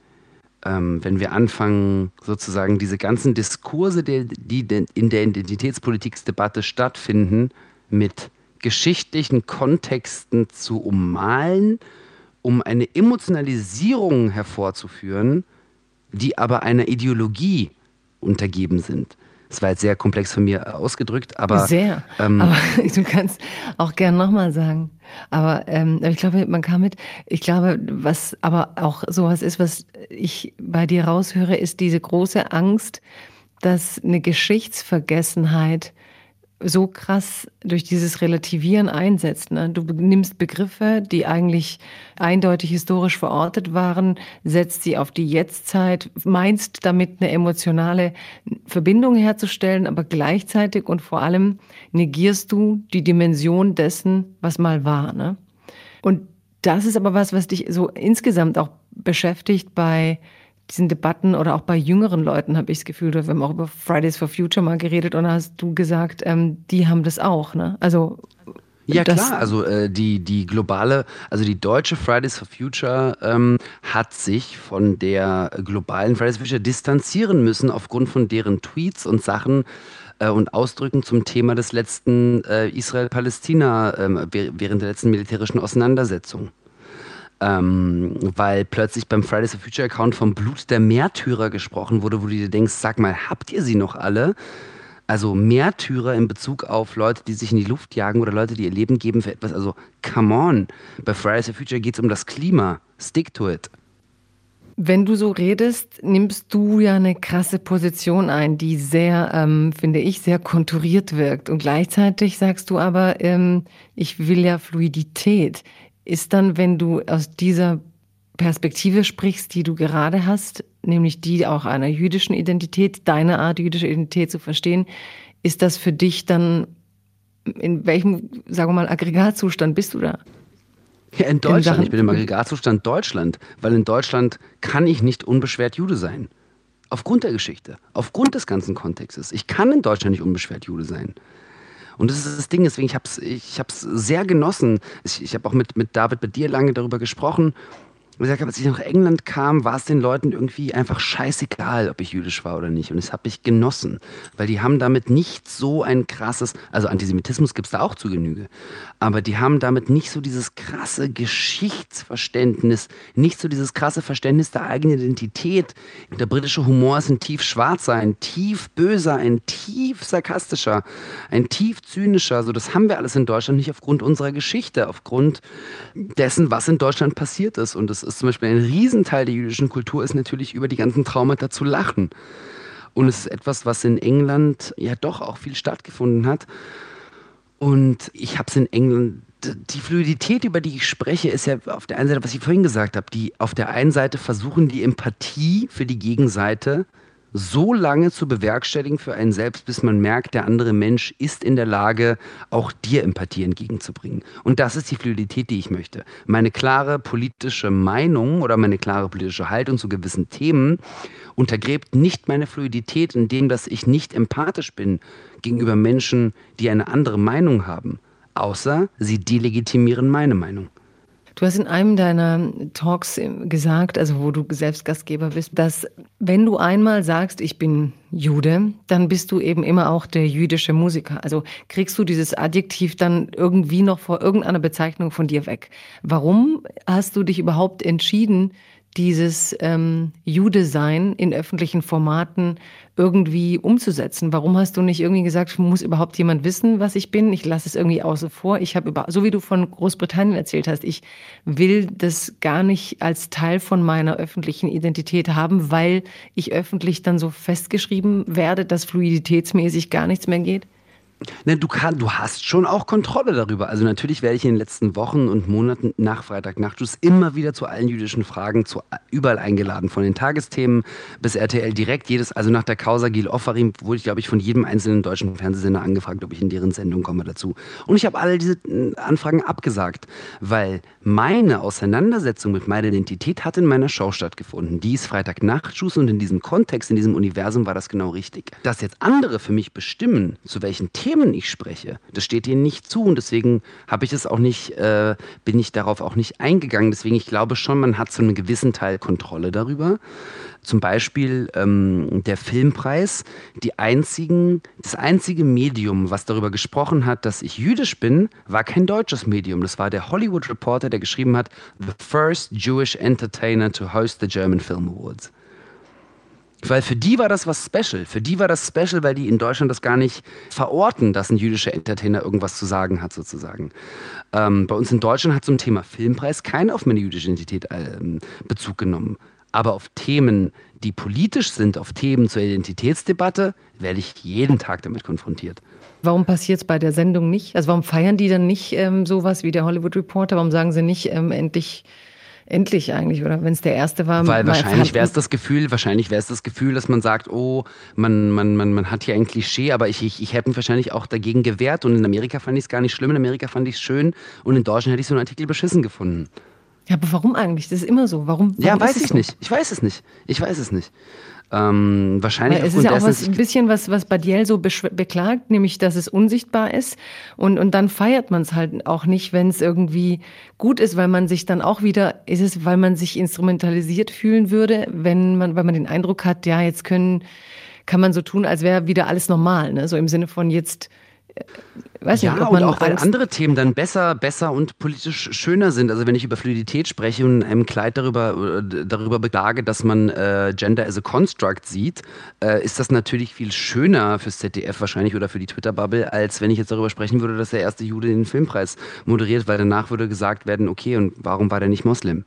Ähm, wenn wir anfangen, sozusagen diese ganzen Diskurse, die, die in der Identitätspolitikdebatte stattfinden, mit geschichtlichen Kontexten zu ummalen, um eine Emotionalisierung hervorzuführen, die aber einer Ideologie untergeben sind. Das war jetzt sehr komplex von mir ausgedrückt, aber. Sehr. Ähm, aber *laughs* du kannst auch gern nochmal sagen. Aber ähm, ich glaube, man kann mit, ich glaube, was aber auch sowas ist, was ich bei dir raushöre, ist diese große Angst, dass eine Geschichtsvergessenheit so krass durch dieses Relativieren einsetzt. Ne? Du nimmst Begriffe, die eigentlich eindeutig historisch verortet waren, setzt sie auf die Jetztzeit, meinst damit eine emotionale Verbindung herzustellen, aber gleichzeitig und vor allem negierst du die Dimension dessen, was mal war. Ne? Und das ist aber was, was dich so insgesamt auch beschäftigt bei diesen Debatten oder auch bei jüngeren Leuten habe ich das Gefühl, wir haben auch über Fridays for Future mal geredet und da hast du gesagt, ähm, die haben das auch, ne? Also ja klar, also äh, die, die globale, also die deutsche Fridays for Future ähm, hat sich von der globalen Fridays for Future distanzieren müssen aufgrund von deren Tweets und Sachen äh, und Ausdrücken zum Thema des letzten äh, Israel-Palästina ähm, während der letzten militärischen Auseinandersetzung ähm, weil plötzlich beim Fridays for Future Account vom Blut der Märtyrer gesprochen wurde, wo du dir denkst, sag mal, habt ihr sie noch alle? Also Märtyrer in Bezug auf Leute, die sich in die Luft jagen oder Leute, die ihr Leben geben für etwas. Also come on, bei Fridays for Future geht es um das Klima. Stick to it. Wenn du so redest, nimmst du ja eine krasse Position ein, die sehr, ähm, finde ich, sehr konturiert wirkt. Und gleichzeitig sagst du aber, ähm, ich will ja Fluidität ist dann, wenn du aus dieser Perspektive sprichst, die du gerade hast, nämlich die auch einer jüdischen Identität, deine Art jüdische Identität zu verstehen, ist das für dich dann, in welchem, sagen wir mal, Aggregatzustand bist du da? Ja, in Deutschland. In ich bin im Aggregatzustand Deutschland, weil in Deutschland kann ich nicht unbeschwert Jude sein. Aufgrund der Geschichte, aufgrund des ganzen Kontextes. Ich kann in Deutschland nicht unbeschwert Jude sein. Und das ist das Ding, deswegen ich habe es ich hab's sehr genossen. Ich, ich habe auch mit, mit David bei dir lange darüber gesprochen gesagt habe, als ich nach England kam, war es den Leuten irgendwie einfach scheißegal, ob ich jüdisch war oder nicht. Und das habe ich genossen, weil die haben damit nicht so ein krasses, also Antisemitismus gibt es da auch zu Genüge, aber die haben damit nicht so dieses krasse Geschichtsverständnis, nicht so dieses krasse Verständnis der eigenen Identität. Der britische Humor ist ein tief schwarzer, ein tief böser, ein tief sarkastischer, ein tief zynischer. So, das haben wir alles in Deutschland nicht aufgrund unserer Geschichte, aufgrund dessen, was in Deutschland passiert ist. Und das ist zum Beispiel ein Riesenteil der jüdischen Kultur, ist natürlich über die ganzen Traumata zu lachen. Und es ist etwas, was in England ja doch auch viel stattgefunden hat. Und ich habe es in England, die Fluidität, über die ich spreche, ist ja auf der einen Seite, was ich vorhin gesagt habe, die auf der einen Seite versuchen, die Empathie für die Gegenseite so lange zu bewerkstelligen für einen selbst, bis man merkt, der andere Mensch ist in der Lage, auch dir Empathie entgegenzubringen. Und das ist die Fluidität, die ich möchte. Meine klare politische Meinung oder meine klare politische Haltung zu gewissen Themen untergräbt nicht meine Fluidität, indem dass ich nicht empathisch bin gegenüber Menschen, die eine andere Meinung haben, außer sie delegitimieren meine Meinung. Du hast in einem deiner Talks gesagt, also wo du selbst Gastgeber bist, dass wenn du einmal sagst, ich bin Jude, dann bist du eben immer auch der jüdische Musiker. Also kriegst du dieses Adjektiv dann irgendwie noch vor irgendeiner Bezeichnung von dir weg. Warum hast du dich überhaupt entschieden, dieses ähm, You-Design in öffentlichen Formaten irgendwie umzusetzen? Warum hast du nicht irgendwie gesagt, muss überhaupt jemand wissen, was ich bin? Ich lasse es irgendwie außen vor. Ich habe über, so wie du von Großbritannien erzählt hast, ich will das gar nicht als Teil von meiner öffentlichen Identität haben, weil ich öffentlich dann so festgeschrieben werde, dass fluiditätsmäßig gar nichts mehr geht? Ne, du, kann, du hast schon auch Kontrolle darüber. Also natürlich werde ich in den letzten Wochen und Monaten nach Freitagnachtschluss immer wieder zu allen jüdischen Fragen zu, überall eingeladen. Von den Tagesthemen bis RTL direkt. Jedes, also nach der Causa Gil Offarim wurde ich, glaube ich, von jedem einzelnen deutschen Fernsehsender angefragt, ob ich in deren Sendung komme dazu. Und ich habe alle diese äh, Anfragen abgesagt, weil meine Auseinandersetzung mit meiner Identität hat in meiner Show stattgefunden. Die ist Freitagnachtschluss und in diesem Kontext, in diesem Universum war das genau richtig. Dass jetzt andere für mich bestimmen, zu welchen Themen Themen ich spreche. Das steht ihnen nicht zu und deswegen habe ich es auch nicht, äh, bin ich darauf auch nicht eingegangen. Deswegen, ich glaube schon, man hat zu einem gewissen Teil Kontrolle darüber. Zum Beispiel ähm, der Filmpreis, die einzigen, das einzige Medium, was darüber gesprochen hat, dass ich jüdisch bin, war kein deutsches Medium. Das war der Hollywood Reporter, der geschrieben hat, The First Jewish Entertainer to Host the German Film Awards. Weil für die war das was Special. Für die war das Special, weil die in Deutschland das gar nicht verorten, dass ein jüdischer Entertainer irgendwas zu sagen hat, sozusagen. Ähm, bei uns in Deutschland hat zum Thema Filmpreis keiner auf meine jüdische Identität ähm, Bezug genommen. Aber auf Themen, die politisch sind, auf Themen zur Identitätsdebatte, werde ich jeden Tag damit konfrontiert. Warum passiert es bei der Sendung nicht? Also warum feiern die dann nicht ähm, sowas wie der Hollywood Reporter? Warum sagen sie nicht ähm, endlich endlich eigentlich, oder wenn es der erste war. Weil wahrscheinlich wäre es das Gefühl, wahrscheinlich wäre es das Gefühl, dass man sagt, oh, man, man, man, man hat hier ein Klischee, aber ich, ich, ich hätte mich wahrscheinlich auch dagegen gewehrt und in Amerika fand ich es gar nicht schlimm, in Amerika fand ich es schön und in Deutschland hätte ich so einen Artikel beschissen gefunden. Ja, aber warum eigentlich? Das ist immer so. Warum? warum ja, weiß ich so? nicht. Ich weiß es nicht. Ich weiß es nicht. Ähm, wahrscheinlich Weil es ist ja auch was, ein bisschen was, was Badiel so beklagt, nämlich, dass es unsichtbar ist. Und, und dann feiert man es halt auch nicht, wenn es irgendwie gut ist, weil man sich dann auch wieder, ist es, weil man sich instrumentalisiert fühlen würde, wenn man, weil man den Eindruck hat, ja, jetzt können, kann man so tun, als wäre wieder alles normal, ne? So im Sinne von jetzt, Weiß ja, nicht, und auch weil andere Themen dann besser, besser und politisch schöner sind. Also wenn ich über Fluidität spreche und in einem Kleid darüber, äh, darüber beklage, dass man äh, Gender as a Construct sieht, äh, ist das natürlich viel schöner fürs ZDF wahrscheinlich oder für die Twitter-Bubble, als wenn ich jetzt darüber sprechen würde, dass der erste Jude den Filmpreis moderiert, weil danach würde gesagt werden, okay, und warum war der nicht Moslem?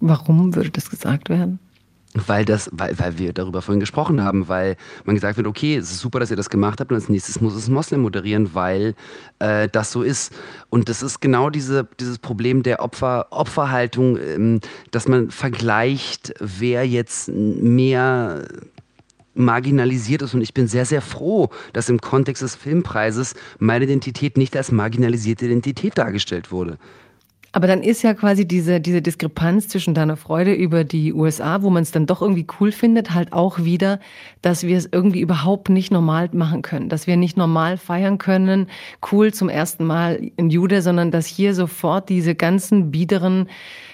Warum würde das gesagt werden? Weil das, weil, weil wir darüber vorhin gesprochen haben, weil man gesagt wird, okay, es ist super, dass ihr das gemacht habt und als nächstes muss es Moslem moderieren, weil äh, das so ist. Und das ist genau diese, dieses Problem der Opfer, Opferhaltung, ähm, dass man vergleicht, wer jetzt mehr marginalisiert ist. Und ich bin sehr, sehr froh, dass im Kontext des Filmpreises meine Identität nicht als marginalisierte Identität dargestellt wurde. Aber dann ist ja quasi diese, diese Diskrepanz zwischen deiner Freude über die USA, wo man es dann doch irgendwie cool findet, halt auch wieder, dass wir es irgendwie überhaupt nicht normal machen können. Dass wir nicht normal feiern können, cool zum ersten Mal in Jude, sondern dass hier sofort diese ganzen biederen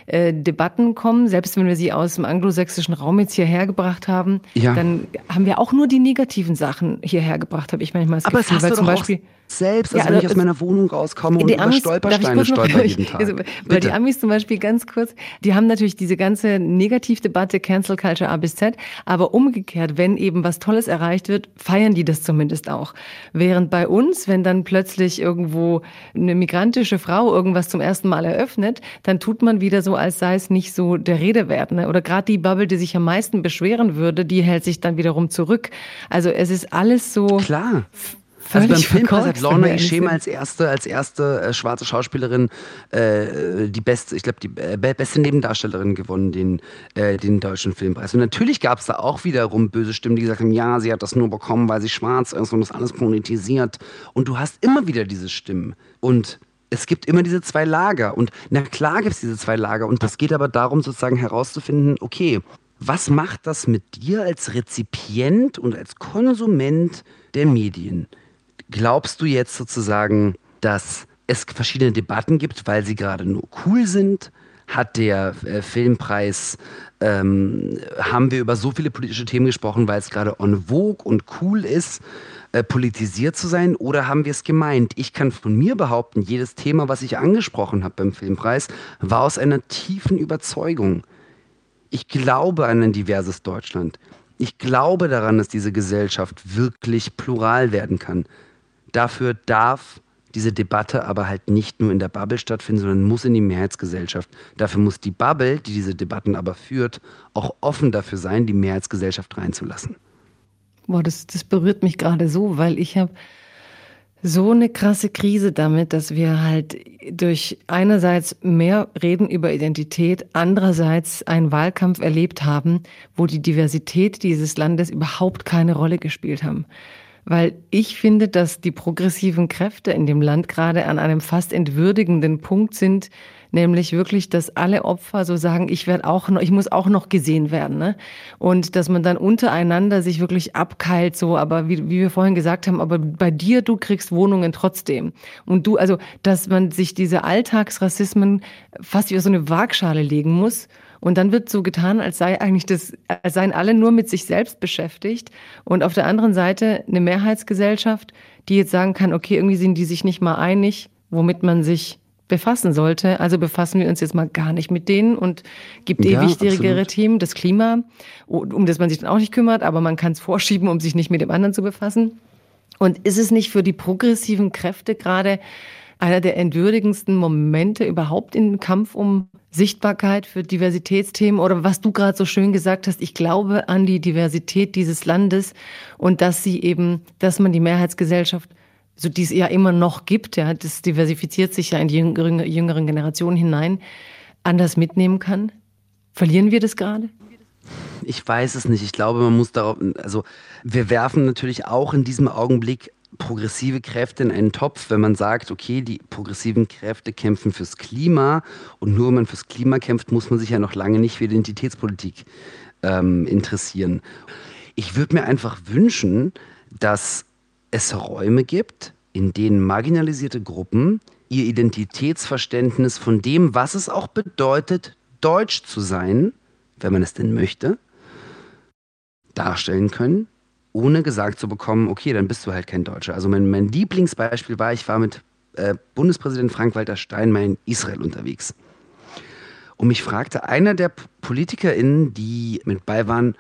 äh, Debatten kommen, selbst wenn wir sie aus dem anglosächsischen Raum jetzt hierher gebracht haben, ja. dann haben wir auch nur die negativen Sachen hierher gebracht, habe ich manchmal das Aber Gefühl. weil zum Beispiel selbst, also ja, wenn ich aus meiner Wohnung rauskomme und Amis, über Stolpersteine stolper *laughs* jeden Tag. Also, weil die Amis zum Beispiel ganz kurz, die haben natürlich diese ganze Negativdebatte Cancel Culture A bis Z, aber umgekehrt, wenn eben was Tolles erreicht wird, feiern die das zumindest auch. Während bei uns, wenn dann plötzlich irgendwo eine migrantische Frau irgendwas zum ersten Mal eröffnet, dann tut man wieder so, als sei es nicht so der Rede wert. Ne? Oder gerade die Bubble, die sich am meisten beschweren würde, die hält sich dann wiederum zurück. Also es ist alles so. Klar also beim Filmpreis hat Lorna Ishema als erste, als erste äh, schwarze Schauspielerin äh, die beste, ich glaube, die äh, beste Nebendarstellerin gewonnen, den, äh, den deutschen Filmpreis. Und natürlich gab es da auch wiederum böse Stimmen, die gesagt haben, ja, sie hat das nur bekommen, weil sie schwarz ist und das alles politisiert. Und du hast immer wieder diese Stimmen. Und es gibt immer diese zwei Lager. Und na klar gibt es diese zwei Lager. Und das geht aber darum, sozusagen herauszufinden, okay, was macht das mit dir als Rezipient und als Konsument der Medien? Glaubst du jetzt sozusagen, dass es verschiedene Debatten gibt, weil sie gerade nur cool sind? Hat der äh, Filmpreis, ähm, haben wir über so viele politische Themen gesprochen, weil es gerade en vogue und cool ist, äh, politisiert zu sein? Oder haben wir es gemeint? Ich kann von mir behaupten, jedes Thema, was ich angesprochen habe beim Filmpreis, war aus einer tiefen Überzeugung Ich glaube an ein diverses Deutschland. Ich glaube daran, dass diese Gesellschaft wirklich plural werden kann. Dafür darf diese Debatte aber halt nicht nur in der Bubble stattfinden, sondern muss in die Mehrheitsgesellschaft. Dafür muss die Bubble, die diese Debatten aber führt, auch offen dafür sein, die Mehrheitsgesellschaft reinzulassen. Boah, das, das berührt mich gerade so, weil ich habe so eine krasse Krise damit, dass wir halt durch einerseits mehr reden über Identität, andererseits einen Wahlkampf erlebt haben, wo die Diversität dieses Landes überhaupt keine Rolle gespielt haben. Weil ich finde, dass die progressiven Kräfte in dem Land gerade an einem fast entwürdigenden Punkt sind, nämlich wirklich, dass alle Opfer so sagen, ich werde auch noch, ich muss auch noch gesehen werden, ne? Und dass man dann untereinander sich wirklich abkeilt, so, aber wie, wie wir vorhin gesagt haben, aber bei dir, du kriegst Wohnungen trotzdem. Und du, also, dass man sich diese Alltagsrassismen fast wie so eine Waagschale legen muss. Und dann wird so getan, als sei eigentlich das, als seien alle nur mit sich selbst beschäftigt. Und auf der anderen Seite eine Mehrheitsgesellschaft, die jetzt sagen kann, okay, irgendwie sind die sich nicht mal einig, womit man sich befassen sollte. Also befassen wir uns jetzt mal gar nicht mit denen und gibt ja, eh wichtigere Themen, das Klima, um das man sich dann auch nicht kümmert, aber man kann es vorschieben, um sich nicht mit dem anderen zu befassen. Und ist es nicht für die progressiven Kräfte gerade einer der entwürdigendsten Momente überhaupt im Kampf um Sichtbarkeit für Diversitätsthemen oder was du gerade so schön gesagt hast, ich glaube an die Diversität dieses Landes und dass sie eben, dass man die Mehrheitsgesellschaft so die es ja immer noch gibt, ja, das diversifiziert sich ja in die jüngeren, jüngeren Generationen hinein, anders mitnehmen kann? Verlieren wir das gerade? Ich weiß es nicht. Ich glaube, man muss darauf, also wir werfen natürlich auch in diesem Augenblick progressive Kräfte in einen Topf, wenn man sagt, okay, die progressiven Kräfte kämpfen fürs Klima und nur wenn man fürs Klima kämpft, muss man sich ja noch lange nicht für Identitätspolitik ähm, interessieren. Ich würde mir einfach wünschen, dass es Räume gibt, in denen marginalisierte Gruppen ihr Identitätsverständnis von dem, was es auch bedeutet, deutsch zu sein, wenn man es denn möchte, darstellen können, ohne gesagt zu bekommen, okay, dann bist du halt kein Deutscher. Also mein, mein Lieblingsbeispiel war, ich war mit äh, Bundespräsident Frank-Walter Steinmeier in Israel unterwegs. Und mich fragte einer der PolitikerInnen, die mit bei waren,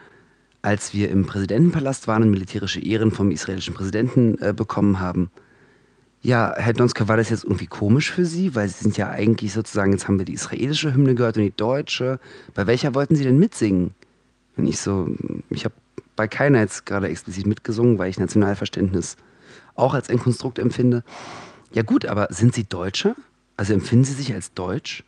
als wir im Präsidentenpalast waren und militärische Ehren vom israelischen Präsidenten äh, bekommen haben. Ja, Herr Donske, war das jetzt irgendwie komisch für Sie? Weil Sie sind ja eigentlich sozusagen, jetzt haben wir die israelische Hymne gehört und die deutsche. Bei welcher wollten Sie denn mitsingen? Und ich so, ich habe bei keiner jetzt gerade explizit mitgesungen, weil ich Nationalverständnis auch als ein Konstrukt empfinde. Ja gut, aber sind Sie Deutsche? Also empfinden Sie sich als Deutsch?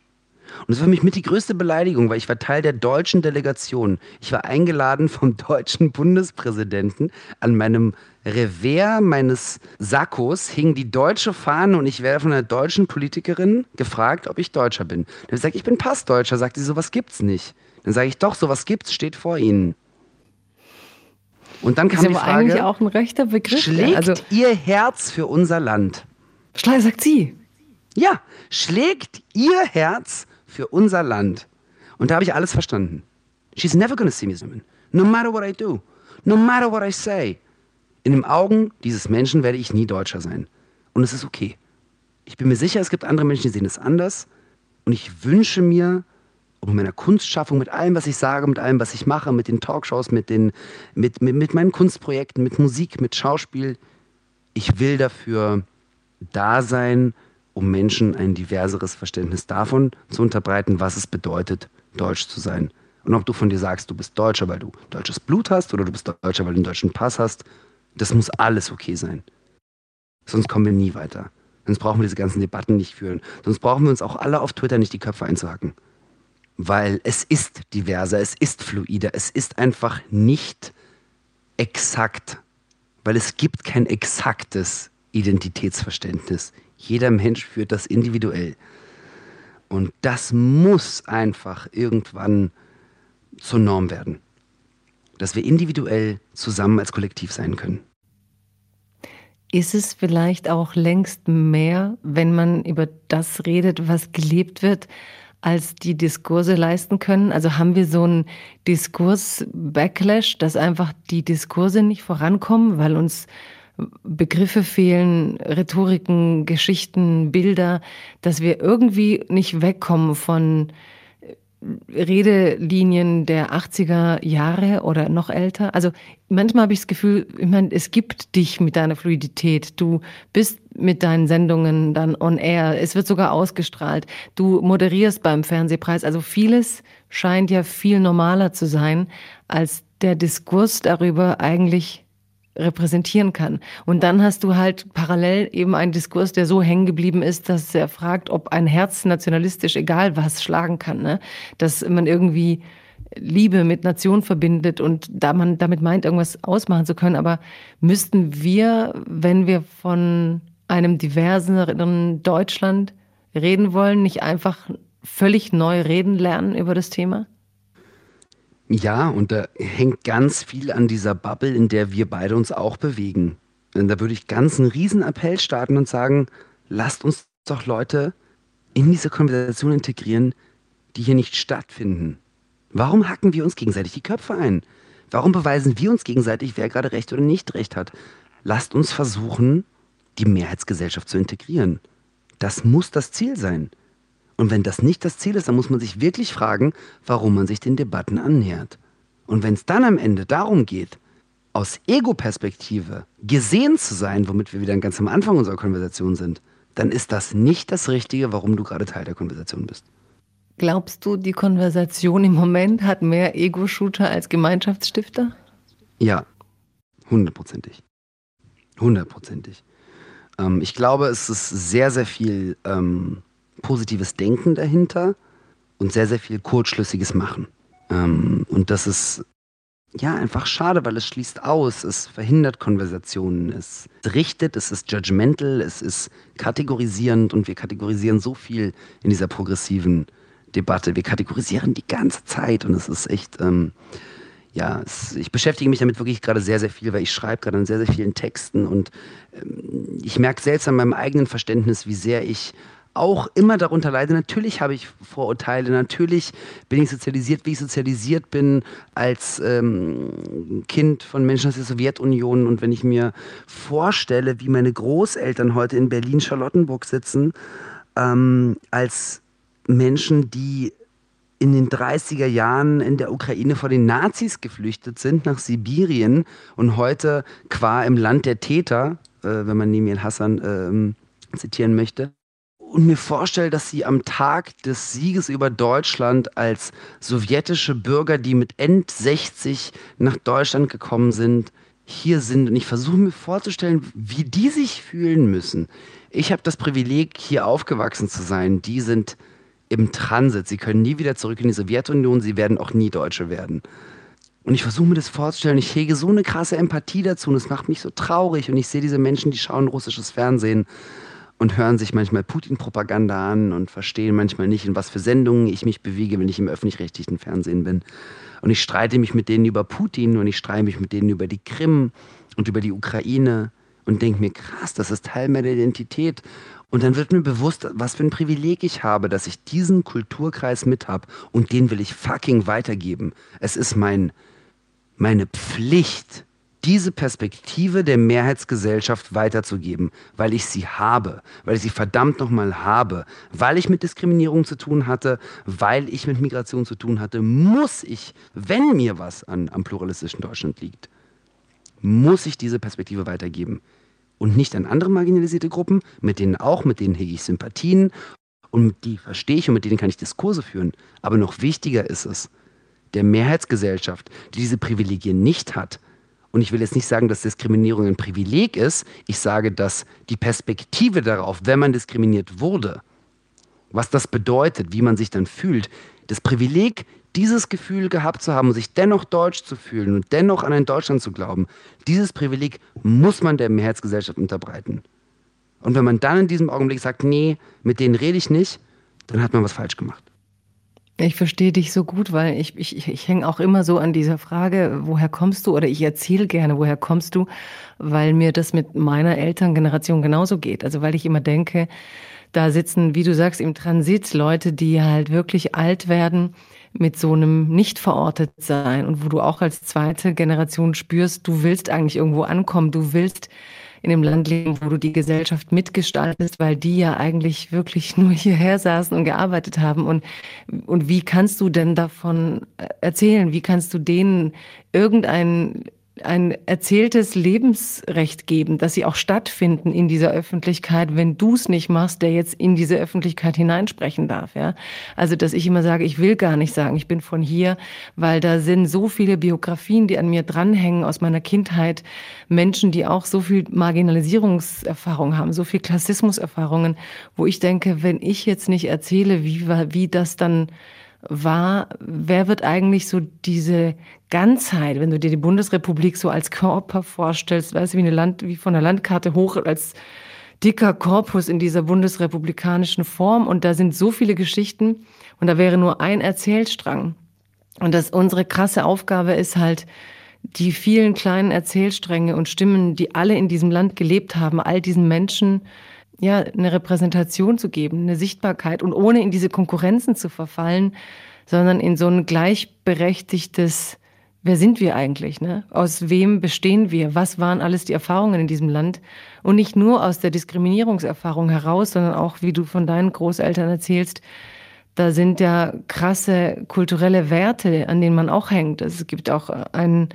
Und das war für mich mit die größte Beleidigung, weil ich war Teil der deutschen Delegation. Ich war eingeladen vom *laughs* deutschen Bundespräsidenten. An meinem Revers meines Sakkos hing die deutsche Fahne und ich werde von einer deutschen Politikerin gefragt, ob ich Deutscher bin. Dann sage ich, ich bin Passdeutscher. Sagt sie, sowas gibt's nicht. Dann sage ich, doch, sowas gibt's, steht vor Ihnen. Und dann kam das ist die Frage, eigentlich auch ein rechter Begriff. Schlägt also, Ihr Herz für unser Land? Schleier sagt sie. Ja, schlägt Ihr Herz für unser Land. Und da habe ich alles verstanden. She's never gonna see me as. No matter what I do. No matter what I say. In den Augen dieses Menschen werde ich nie Deutscher sein. Und es ist okay. Ich bin mir sicher, es gibt andere Menschen, die sehen es anders. Und ich wünsche mir, um meiner Kunstschaffung, mit allem, was ich sage, mit allem, was ich mache, mit den Talkshows, mit, den, mit, mit, mit meinen Kunstprojekten, mit Musik, mit Schauspiel, ich will dafür da sein, um Menschen ein diverseres Verständnis davon zu unterbreiten, was es bedeutet, deutsch zu sein. Und ob du von dir sagst, du bist Deutscher, weil du deutsches Blut hast oder du bist Deutscher, weil du einen deutschen Pass hast, das muss alles okay sein. Sonst kommen wir nie weiter. Sonst brauchen wir diese ganzen Debatten nicht führen. Sonst brauchen wir uns auch alle auf Twitter nicht die Köpfe einzuhacken. Weil es ist diverser, es ist fluider, es ist einfach nicht exakt. Weil es gibt kein exaktes Identitätsverständnis. Jeder Mensch führt das individuell. Und das muss einfach irgendwann zur Norm werden. Dass wir individuell zusammen als Kollektiv sein können. Ist es vielleicht auch längst mehr, wenn man über das redet, was gelebt wird, als die Diskurse leisten können? Also haben wir so einen Diskurs-Backlash, dass einfach die Diskurse nicht vorankommen, weil uns Begriffe fehlen, Rhetoriken, Geschichten, Bilder, dass wir irgendwie nicht wegkommen von Redelinien der 80er Jahre oder noch älter. Also manchmal habe ich das Gefühl, ich meine, es gibt dich mit deiner Fluidität. Du bist mit deinen Sendungen dann on air. Es wird sogar ausgestrahlt. Du moderierst beim Fernsehpreis. Also vieles scheint ja viel normaler zu sein, als der Diskurs darüber eigentlich repräsentieren kann. Und dann hast du halt parallel eben einen Diskurs, der so hängen geblieben ist, dass er fragt, ob ein Herz nationalistisch egal was schlagen kann. Ne? Dass man irgendwie Liebe mit Nation verbindet und da man damit meint, irgendwas ausmachen zu können. Aber müssten wir, wenn wir von einem diverseren Deutschland reden wollen, nicht einfach völlig neu reden lernen über das Thema? Ja, und da hängt ganz viel an dieser Bubble, in der wir beide uns auch bewegen. Und da würde ich ganz einen Riesenappell starten und sagen, lasst uns doch Leute in diese Konversation integrieren, die hier nicht stattfinden. Warum hacken wir uns gegenseitig die Köpfe ein? Warum beweisen wir uns gegenseitig, wer gerade recht oder nicht recht hat? Lasst uns versuchen, die Mehrheitsgesellschaft zu integrieren. Das muss das Ziel sein. Und wenn das nicht das Ziel ist, dann muss man sich wirklich fragen, warum man sich den Debatten annähert. Und wenn es dann am Ende darum geht, aus Ego-Perspektive gesehen zu sein, womit wir wieder ganz am Anfang unserer Konversation sind, dann ist das nicht das Richtige, warum du gerade Teil der Konversation bist. Glaubst du, die Konversation im Moment hat mehr Ego-Shooter als Gemeinschaftsstifter? Ja, hundertprozentig. Hundertprozentig. Ähm, ich glaube, es ist sehr, sehr viel ähm, positives Denken dahinter und sehr, sehr viel kurzschlüssiges Machen. Ähm, und das ist ja einfach schade, weil es schließt aus, es verhindert Konversationen, es richtet, es ist judgmental, es ist kategorisierend und wir kategorisieren so viel in dieser progressiven Debatte. Wir kategorisieren die ganze Zeit und es ist echt, ähm, ja, es, ich beschäftige mich damit wirklich gerade sehr, sehr viel, weil ich schreibe gerade an sehr, sehr vielen Texten und ähm, ich merke selbst an meinem eigenen Verständnis, wie sehr ich auch immer darunter leide. Natürlich habe ich Vorurteile, natürlich bin ich sozialisiert, wie ich sozialisiert bin als ähm, Kind von Menschen aus der Sowjetunion. Und wenn ich mir vorstelle, wie meine Großeltern heute in Berlin-Charlottenburg sitzen, ähm, als Menschen, die in den 30er Jahren in der Ukraine vor den Nazis geflüchtet sind nach Sibirien und heute qua im Land der Täter, äh, wenn man Nemir Hassan äh, zitieren möchte, und mir vorstelle, dass sie am Tag des Sieges über Deutschland als sowjetische Bürger, die mit End 60 nach Deutschland gekommen sind, hier sind. Und ich versuche mir vorzustellen, wie die sich fühlen müssen. Ich habe das Privileg, hier aufgewachsen zu sein. Die sind im Transit. Sie können nie wieder zurück in die Sowjetunion. Sie werden auch nie Deutsche werden. Und ich versuche mir das vorzustellen. Ich hege so eine krasse Empathie dazu und es macht mich so traurig. Und ich sehe diese Menschen, die schauen russisches Fernsehen und hören sich manchmal Putin-Propaganda an und verstehen manchmal nicht, in was für Sendungen ich mich bewege, wenn ich im öffentlich-rechtlichen Fernsehen bin. Und ich streite mich mit denen über Putin und ich streite mich mit denen über die Krim und über die Ukraine und denke mir, krass, das ist Teil meiner Identität. Und dann wird mir bewusst, was für ein Privileg ich habe, dass ich diesen Kulturkreis mit habe und den will ich fucking weitergeben. Es ist mein, meine Pflicht, diese Perspektive der Mehrheitsgesellschaft weiterzugeben, weil ich sie habe, weil ich sie verdammt nochmal habe, weil ich mit Diskriminierung zu tun hatte, weil ich mit Migration zu tun hatte, muss ich, wenn mir was an, am pluralistischen Deutschland liegt, muss ich diese Perspektive weitergeben. Und nicht an andere marginalisierte Gruppen, mit denen auch, mit denen hege ich Sympathien und die verstehe ich und mit denen kann ich Diskurse führen. Aber noch wichtiger ist es, der Mehrheitsgesellschaft, die diese Privilegien nicht hat, und ich will jetzt nicht sagen, dass Diskriminierung ein Privileg ist. Ich sage, dass die Perspektive darauf, wenn man diskriminiert wurde, was das bedeutet, wie man sich dann fühlt, das Privileg, dieses Gefühl gehabt zu haben, sich dennoch deutsch zu fühlen und dennoch an ein Deutschland zu glauben, dieses Privileg muss man der Mehrheitsgesellschaft unterbreiten. Und wenn man dann in diesem Augenblick sagt, nee, mit denen rede ich nicht, dann hat man was falsch gemacht. Ich verstehe dich so gut, weil ich, ich, ich hänge auch immer so an dieser Frage, woher kommst du? Oder ich erzähle gerne, woher kommst du? Weil mir das mit meiner Elterngeneration genauso geht. Also weil ich immer denke, da sitzen, wie du sagst, im Transit Leute, die halt wirklich alt werden mit so einem nicht verortet sein und wo du auch als zweite Generation spürst, du willst eigentlich irgendwo ankommen, du willst in einem Land leben, wo du die Gesellschaft mitgestaltest, weil die ja eigentlich wirklich *laughs* nur hierher saßen und gearbeitet haben. Und, und wie kannst du denn davon erzählen? Wie kannst du denen irgendein ein erzähltes Lebensrecht geben, dass sie auch stattfinden in dieser Öffentlichkeit, wenn du es nicht machst, der jetzt in diese Öffentlichkeit hineinsprechen darf. Ja? Also, dass ich immer sage, ich will gar nicht sagen, ich bin von hier, weil da sind so viele Biografien, die an mir dranhängen aus meiner Kindheit, Menschen, die auch so viel Marginalisierungserfahrung haben, so viel Klassismuserfahrungen, wo ich denke, wenn ich jetzt nicht erzähle, wie, wie das dann war, wer wird eigentlich so diese Ganzheit, wenn du dir die Bundesrepublik so als Körper vorstellst, weißt du, wie eine Land, wie von der Landkarte hoch als dicker Korpus in dieser bundesrepublikanischen Form und da sind so viele Geschichten und da wäre nur ein Erzählstrang. Und dass unsere krasse Aufgabe ist halt, die vielen kleinen Erzählstränge und Stimmen, die alle in diesem Land gelebt haben, all diesen Menschen ja, eine Repräsentation zu geben, eine Sichtbarkeit und ohne in diese Konkurrenzen zu verfallen, sondern in so ein gleichberechtigtes, wer sind wir eigentlich, ne? Aus wem bestehen wir? Was waren alles die Erfahrungen in diesem Land? Und nicht nur aus der Diskriminierungserfahrung heraus, sondern auch, wie du von deinen Großeltern erzählst, da sind ja krasse kulturelle Werte, an denen man auch hängt. Es gibt auch einen,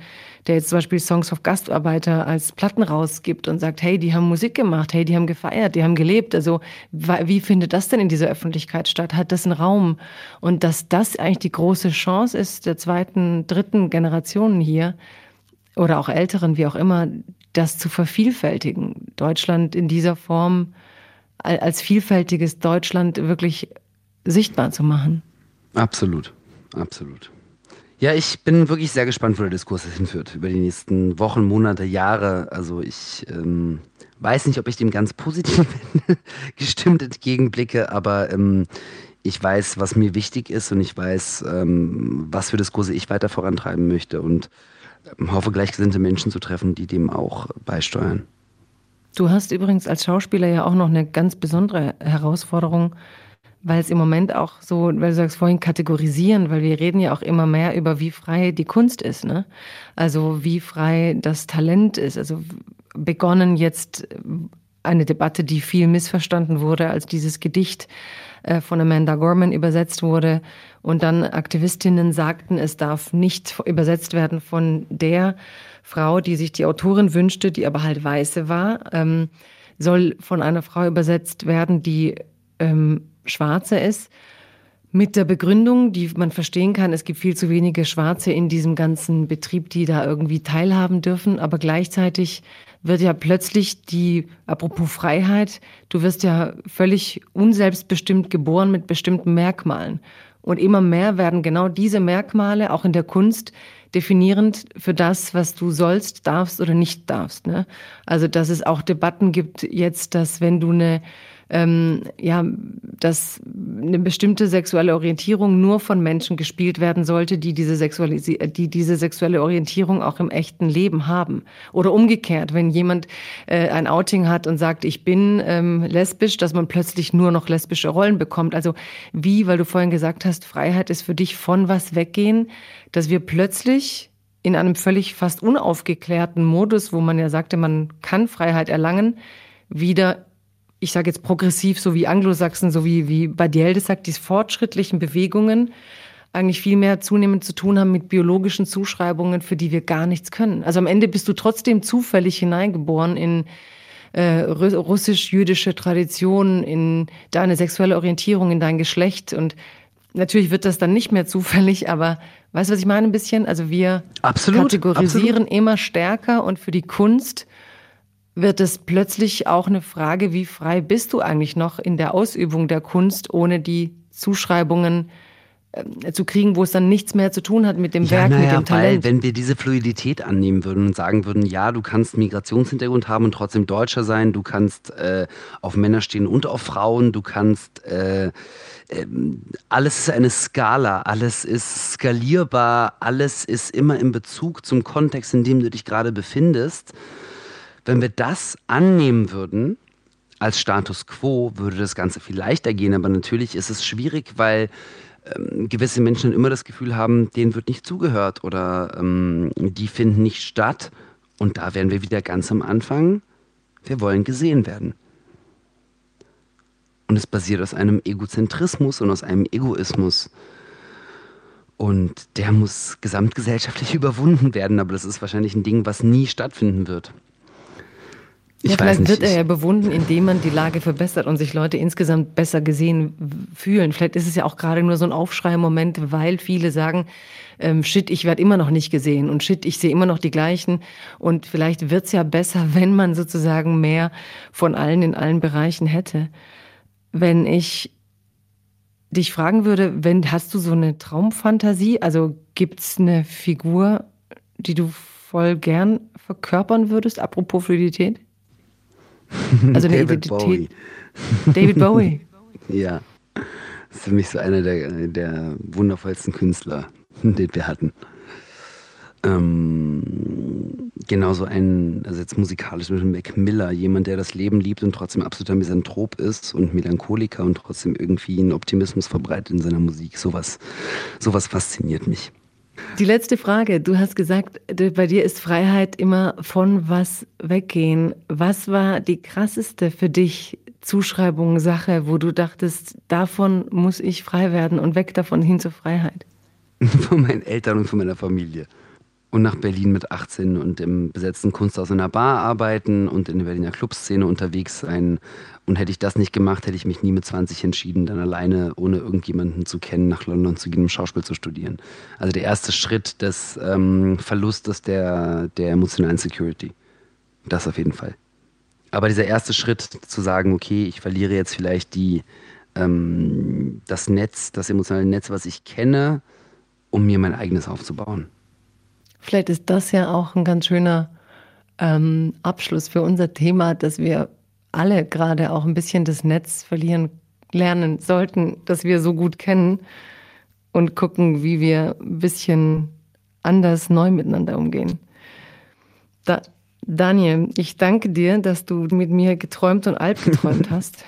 der jetzt zum Beispiel Songs of Gastarbeiter als Platten rausgibt und sagt, hey, die haben Musik gemacht, hey, die haben gefeiert, die haben gelebt. Also wie findet das denn in dieser Öffentlichkeit statt? Hat das einen Raum? Und dass das eigentlich die große Chance ist der zweiten, dritten Generationen hier oder auch älteren, wie auch immer, das zu vervielfältigen. Deutschland in dieser Form als vielfältiges Deutschland wirklich sichtbar zu machen. Absolut, absolut. Ja, ich bin wirklich sehr gespannt, wo der Diskurs hinführt über die nächsten Wochen, Monate, Jahre. Also ich ähm, weiß nicht, ob ich dem ganz positiv *laughs* gestimmt entgegenblicke, aber ähm, ich weiß, was mir wichtig ist und ich weiß, ähm, was für Diskurse ich weiter vorantreiben möchte und ähm, hoffe, gleichgesinnte Menschen zu treffen, die dem auch beisteuern. Du hast übrigens als Schauspieler ja auch noch eine ganz besondere Herausforderung weil es im Moment auch so, weil du sagst vorhin kategorisieren, weil wir reden ja auch immer mehr über, wie frei die Kunst ist, ne? Also wie frei das Talent ist. Also begonnen jetzt eine Debatte, die viel missverstanden wurde, als dieses Gedicht äh, von Amanda Gorman übersetzt wurde und dann Aktivistinnen sagten, es darf nicht übersetzt werden von der Frau, die sich die Autorin wünschte, die aber halt weiße war, ähm, soll von einer Frau übersetzt werden, die ähm, Schwarze ist, mit der Begründung, die man verstehen kann, es gibt viel zu wenige Schwarze in diesem ganzen Betrieb, die da irgendwie teilhaben dürfen, aber gleichzeitig wird ja plötzlich die, apropos Freiheit, du wirst ja völlig unselbstbestimmt geboren mit bestimmten Merkmalen. Und immer mehr werden genau diese Merkmale, auch in der Kunst, definierend für das, was du sollst, darfst oder nicht darfst. Ne? Also, dass es auch Debatten gibt jetzt, dass wenn du eine ähm, ja, dass eine bestimmte sexuelle Orientierung nur von Menschen gespielt werden sollte, die diese, die diese sexuelle Orientierung auch im echten Leben haben. Oder umgekehrt, wenn jemand äh, ein Outing hat und sagt, ich bin ähm, lesbisch, dass man plötzlich nur noch lesbische Rollen bekommt. Also wie, weil du vorhin gesagt hast, Freiheit ist für dich von was weggehen, dass wir plötzlich in einem völlig fast unaufgeklärten Modus, wo man ja sagte, man kann Freiheit erlangen, wieder ich sage jetzt progressiv, so wie Anglosachsen, so wie, wie Badiel das sagt, die fortschrittlichen Bewegungen eigentlich viel mehr zunehmend zu tun haben mit biologischen Zuschreibungen, für die wir gar nichts können. Also am Ende bist du trotzdem zufällig hineingeboren in äh, russisch-jüdische Traditionen, in deine sexuelle Orientierung, in dein Geschlecht und natürlich wird das dann nicht mehr zufällig, aber weißt du, was ich meine ein bisschen? Also wir absolut, kategorisieren absolut. immer stärker und für die Kunst wird es plötzlich auch eine Frage, wie frei bist du eigentlich noch in der Ausübung der Kunst, ohne die Zuschreibungen äh, zu kriegen, wo es dann nichts mehr zu tun hat mit dem ja, Werk, naja, mit dem Talent. Weil, wenn wir diese Fluidität annehmen würden und sagen würden, ja, du kannst Migrationshintergrund haben und trotzdem Deutscher sein, du kannst äh, auf Männer stehen und auf Frauen, du kannst äh, ähm, alles ist eine Skala, alles ist skalierbar, alles ist immer in Bezug zum Kontext, in dem du dich gerade befindest. Wenn wir das annehmen würden als Status quo, würde das Ganze viel leichter gehen. Aber natürlich ist es schwierig, weil ähm, gewisse Menschen immer das Gefühl haben, denen wird nicht zugehört oder ähm, die finden nicht statt. Und da wären wir wieder ganz am Anfang. Wir wollen gesehen werden. Und es basiert aus einem Egozentrismus und aus einem Egoismus. Und der muss gesamtgesellschaftlich *laughs* überwunden werden, aber das ist wahrscheinlich ein Ding, was nie stattfinden wird. Ich ja, vielleicht wird er ja bewunden, indem man die Lage verbessert und sich Leute insgesamt besser gesehen fühlen. Vielleicht ist es ja auch gerade nur so ein Aufschrei-Moment, weil viele sagen, ähm, shit, ich werde immer noch nicht gesehen und shit, ich sehe immer noch die gleichen. Und vielleicht wird es ja besser, *laughs* wenn man sozusagen mehr von allen in allen Bereichen hätte. Wenn ich dich fragen würde, wenn hast du so eine Traumfantasie? Also gibt es eine Figur, die du voll gern verkörpern würdest, apropos Fluidität? *laughs* Also eine David Identität. Bowie. David Bowie. *laughs* ja. Das ist für mich so einer der, der wundervollsten Künstler, den wir hatten. Ähm, genauso ein, also jetzt musikalisch mit Mac Miller, jemand, der das Leben liebt und trotzdem absoluter Misanthrop ist und Melancholiker und trotzdem irgendwie einen Optimismus verbreitet in seiner Musik. Sowas, sowas fasziniert mich. Die letzte Frage. Du hast gesagt, bei dir ist Freiheit immer von was weggehen. Was war die krasseste für dich Zuschreibung, Sache, wo du dachtest, davon muss ich frei werden und weg davon hin zur Freiheit? *laughs* Von meinen Eltern und von meiner Familie und nach Berlin mit 18 und im besetzten Kunsthaus in einer Bar arbeiten und in der Berliner Clubszene unterwegs sein. Und hätte ich das nicht gemacht, hätte ich mich nie mit 20 entschieden, dann alleine, ohne irgendjemanden zu kennen, nach London zu gehen, um Schauspiel zu studieren. Also der erste Schritt des ähm, Verlustes der, der emotionalen Security. Das auf jeden Fall. Aber dieser erste Schritt zu sagen, okay, ich verliere jetzt vielleicht die, ähm, das Netz, das emotionale Netz, was ich kenne, um mir mein eigenes aufzubauen. Vielleicht ist das ja auch ein ganz schöner ähm, Abschluss für unser Thema, dass wir alle gerade auch ein bisschen das Netz verlieren lernen sollten, das wir so gut kennen und gucken, wie wir ein bisschen anders neu miteinander umgehen. Da, Daniel, ich danke dir, dass du mit mir geträumt und alt geträumt *laughs* hast.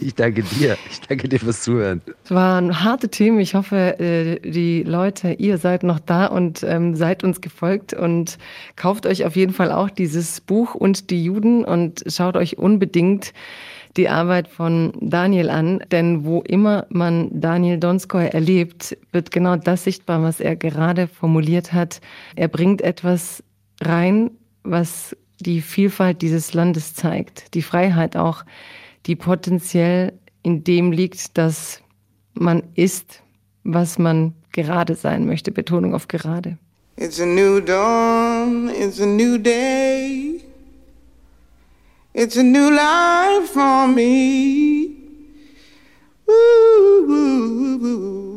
Ich danke dir. Ich danke dir fürs Zuhören. Es waren harte Themen. Ich hoffe, äh, die Leute, ihr seid noch da und ähm, seid uns gefolgt und kauft euch auf jeden Fall auch dieses Buch und die Juden und schaut euch unbedingt die Arbeit von Daniel an, denn wo immer man Daniel Donskoy erlebt, wird genau das sichtbar, was er gerade formuliert hat. Er bringt etwas rein, was die Vielfalt dieses Landes zeigt, die Freiheit auch, die potenziell in dem liegt, dass man ist, was man gerade sein möchte. Betonung auf gerade. It's a new dawn, it's a new day. It's a new life for me. Ooh, ooh, ooh,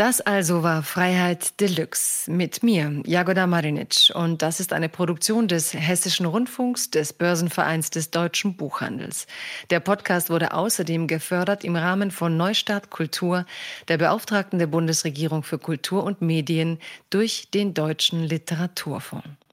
das also war Freiheit Deluxe mit mir, Jagoda Marinic. Und das ist eine Produktion des Hessischen Rundfunks, des Börsenvereins des deutschen Buchhandels. Der Podcast wurde außerdem gefördert im Rahmen von Neustart Kultur, der Beauftragten der Bundesregierung für Kultur und Medien, durch den Deutschen Literaturfonds.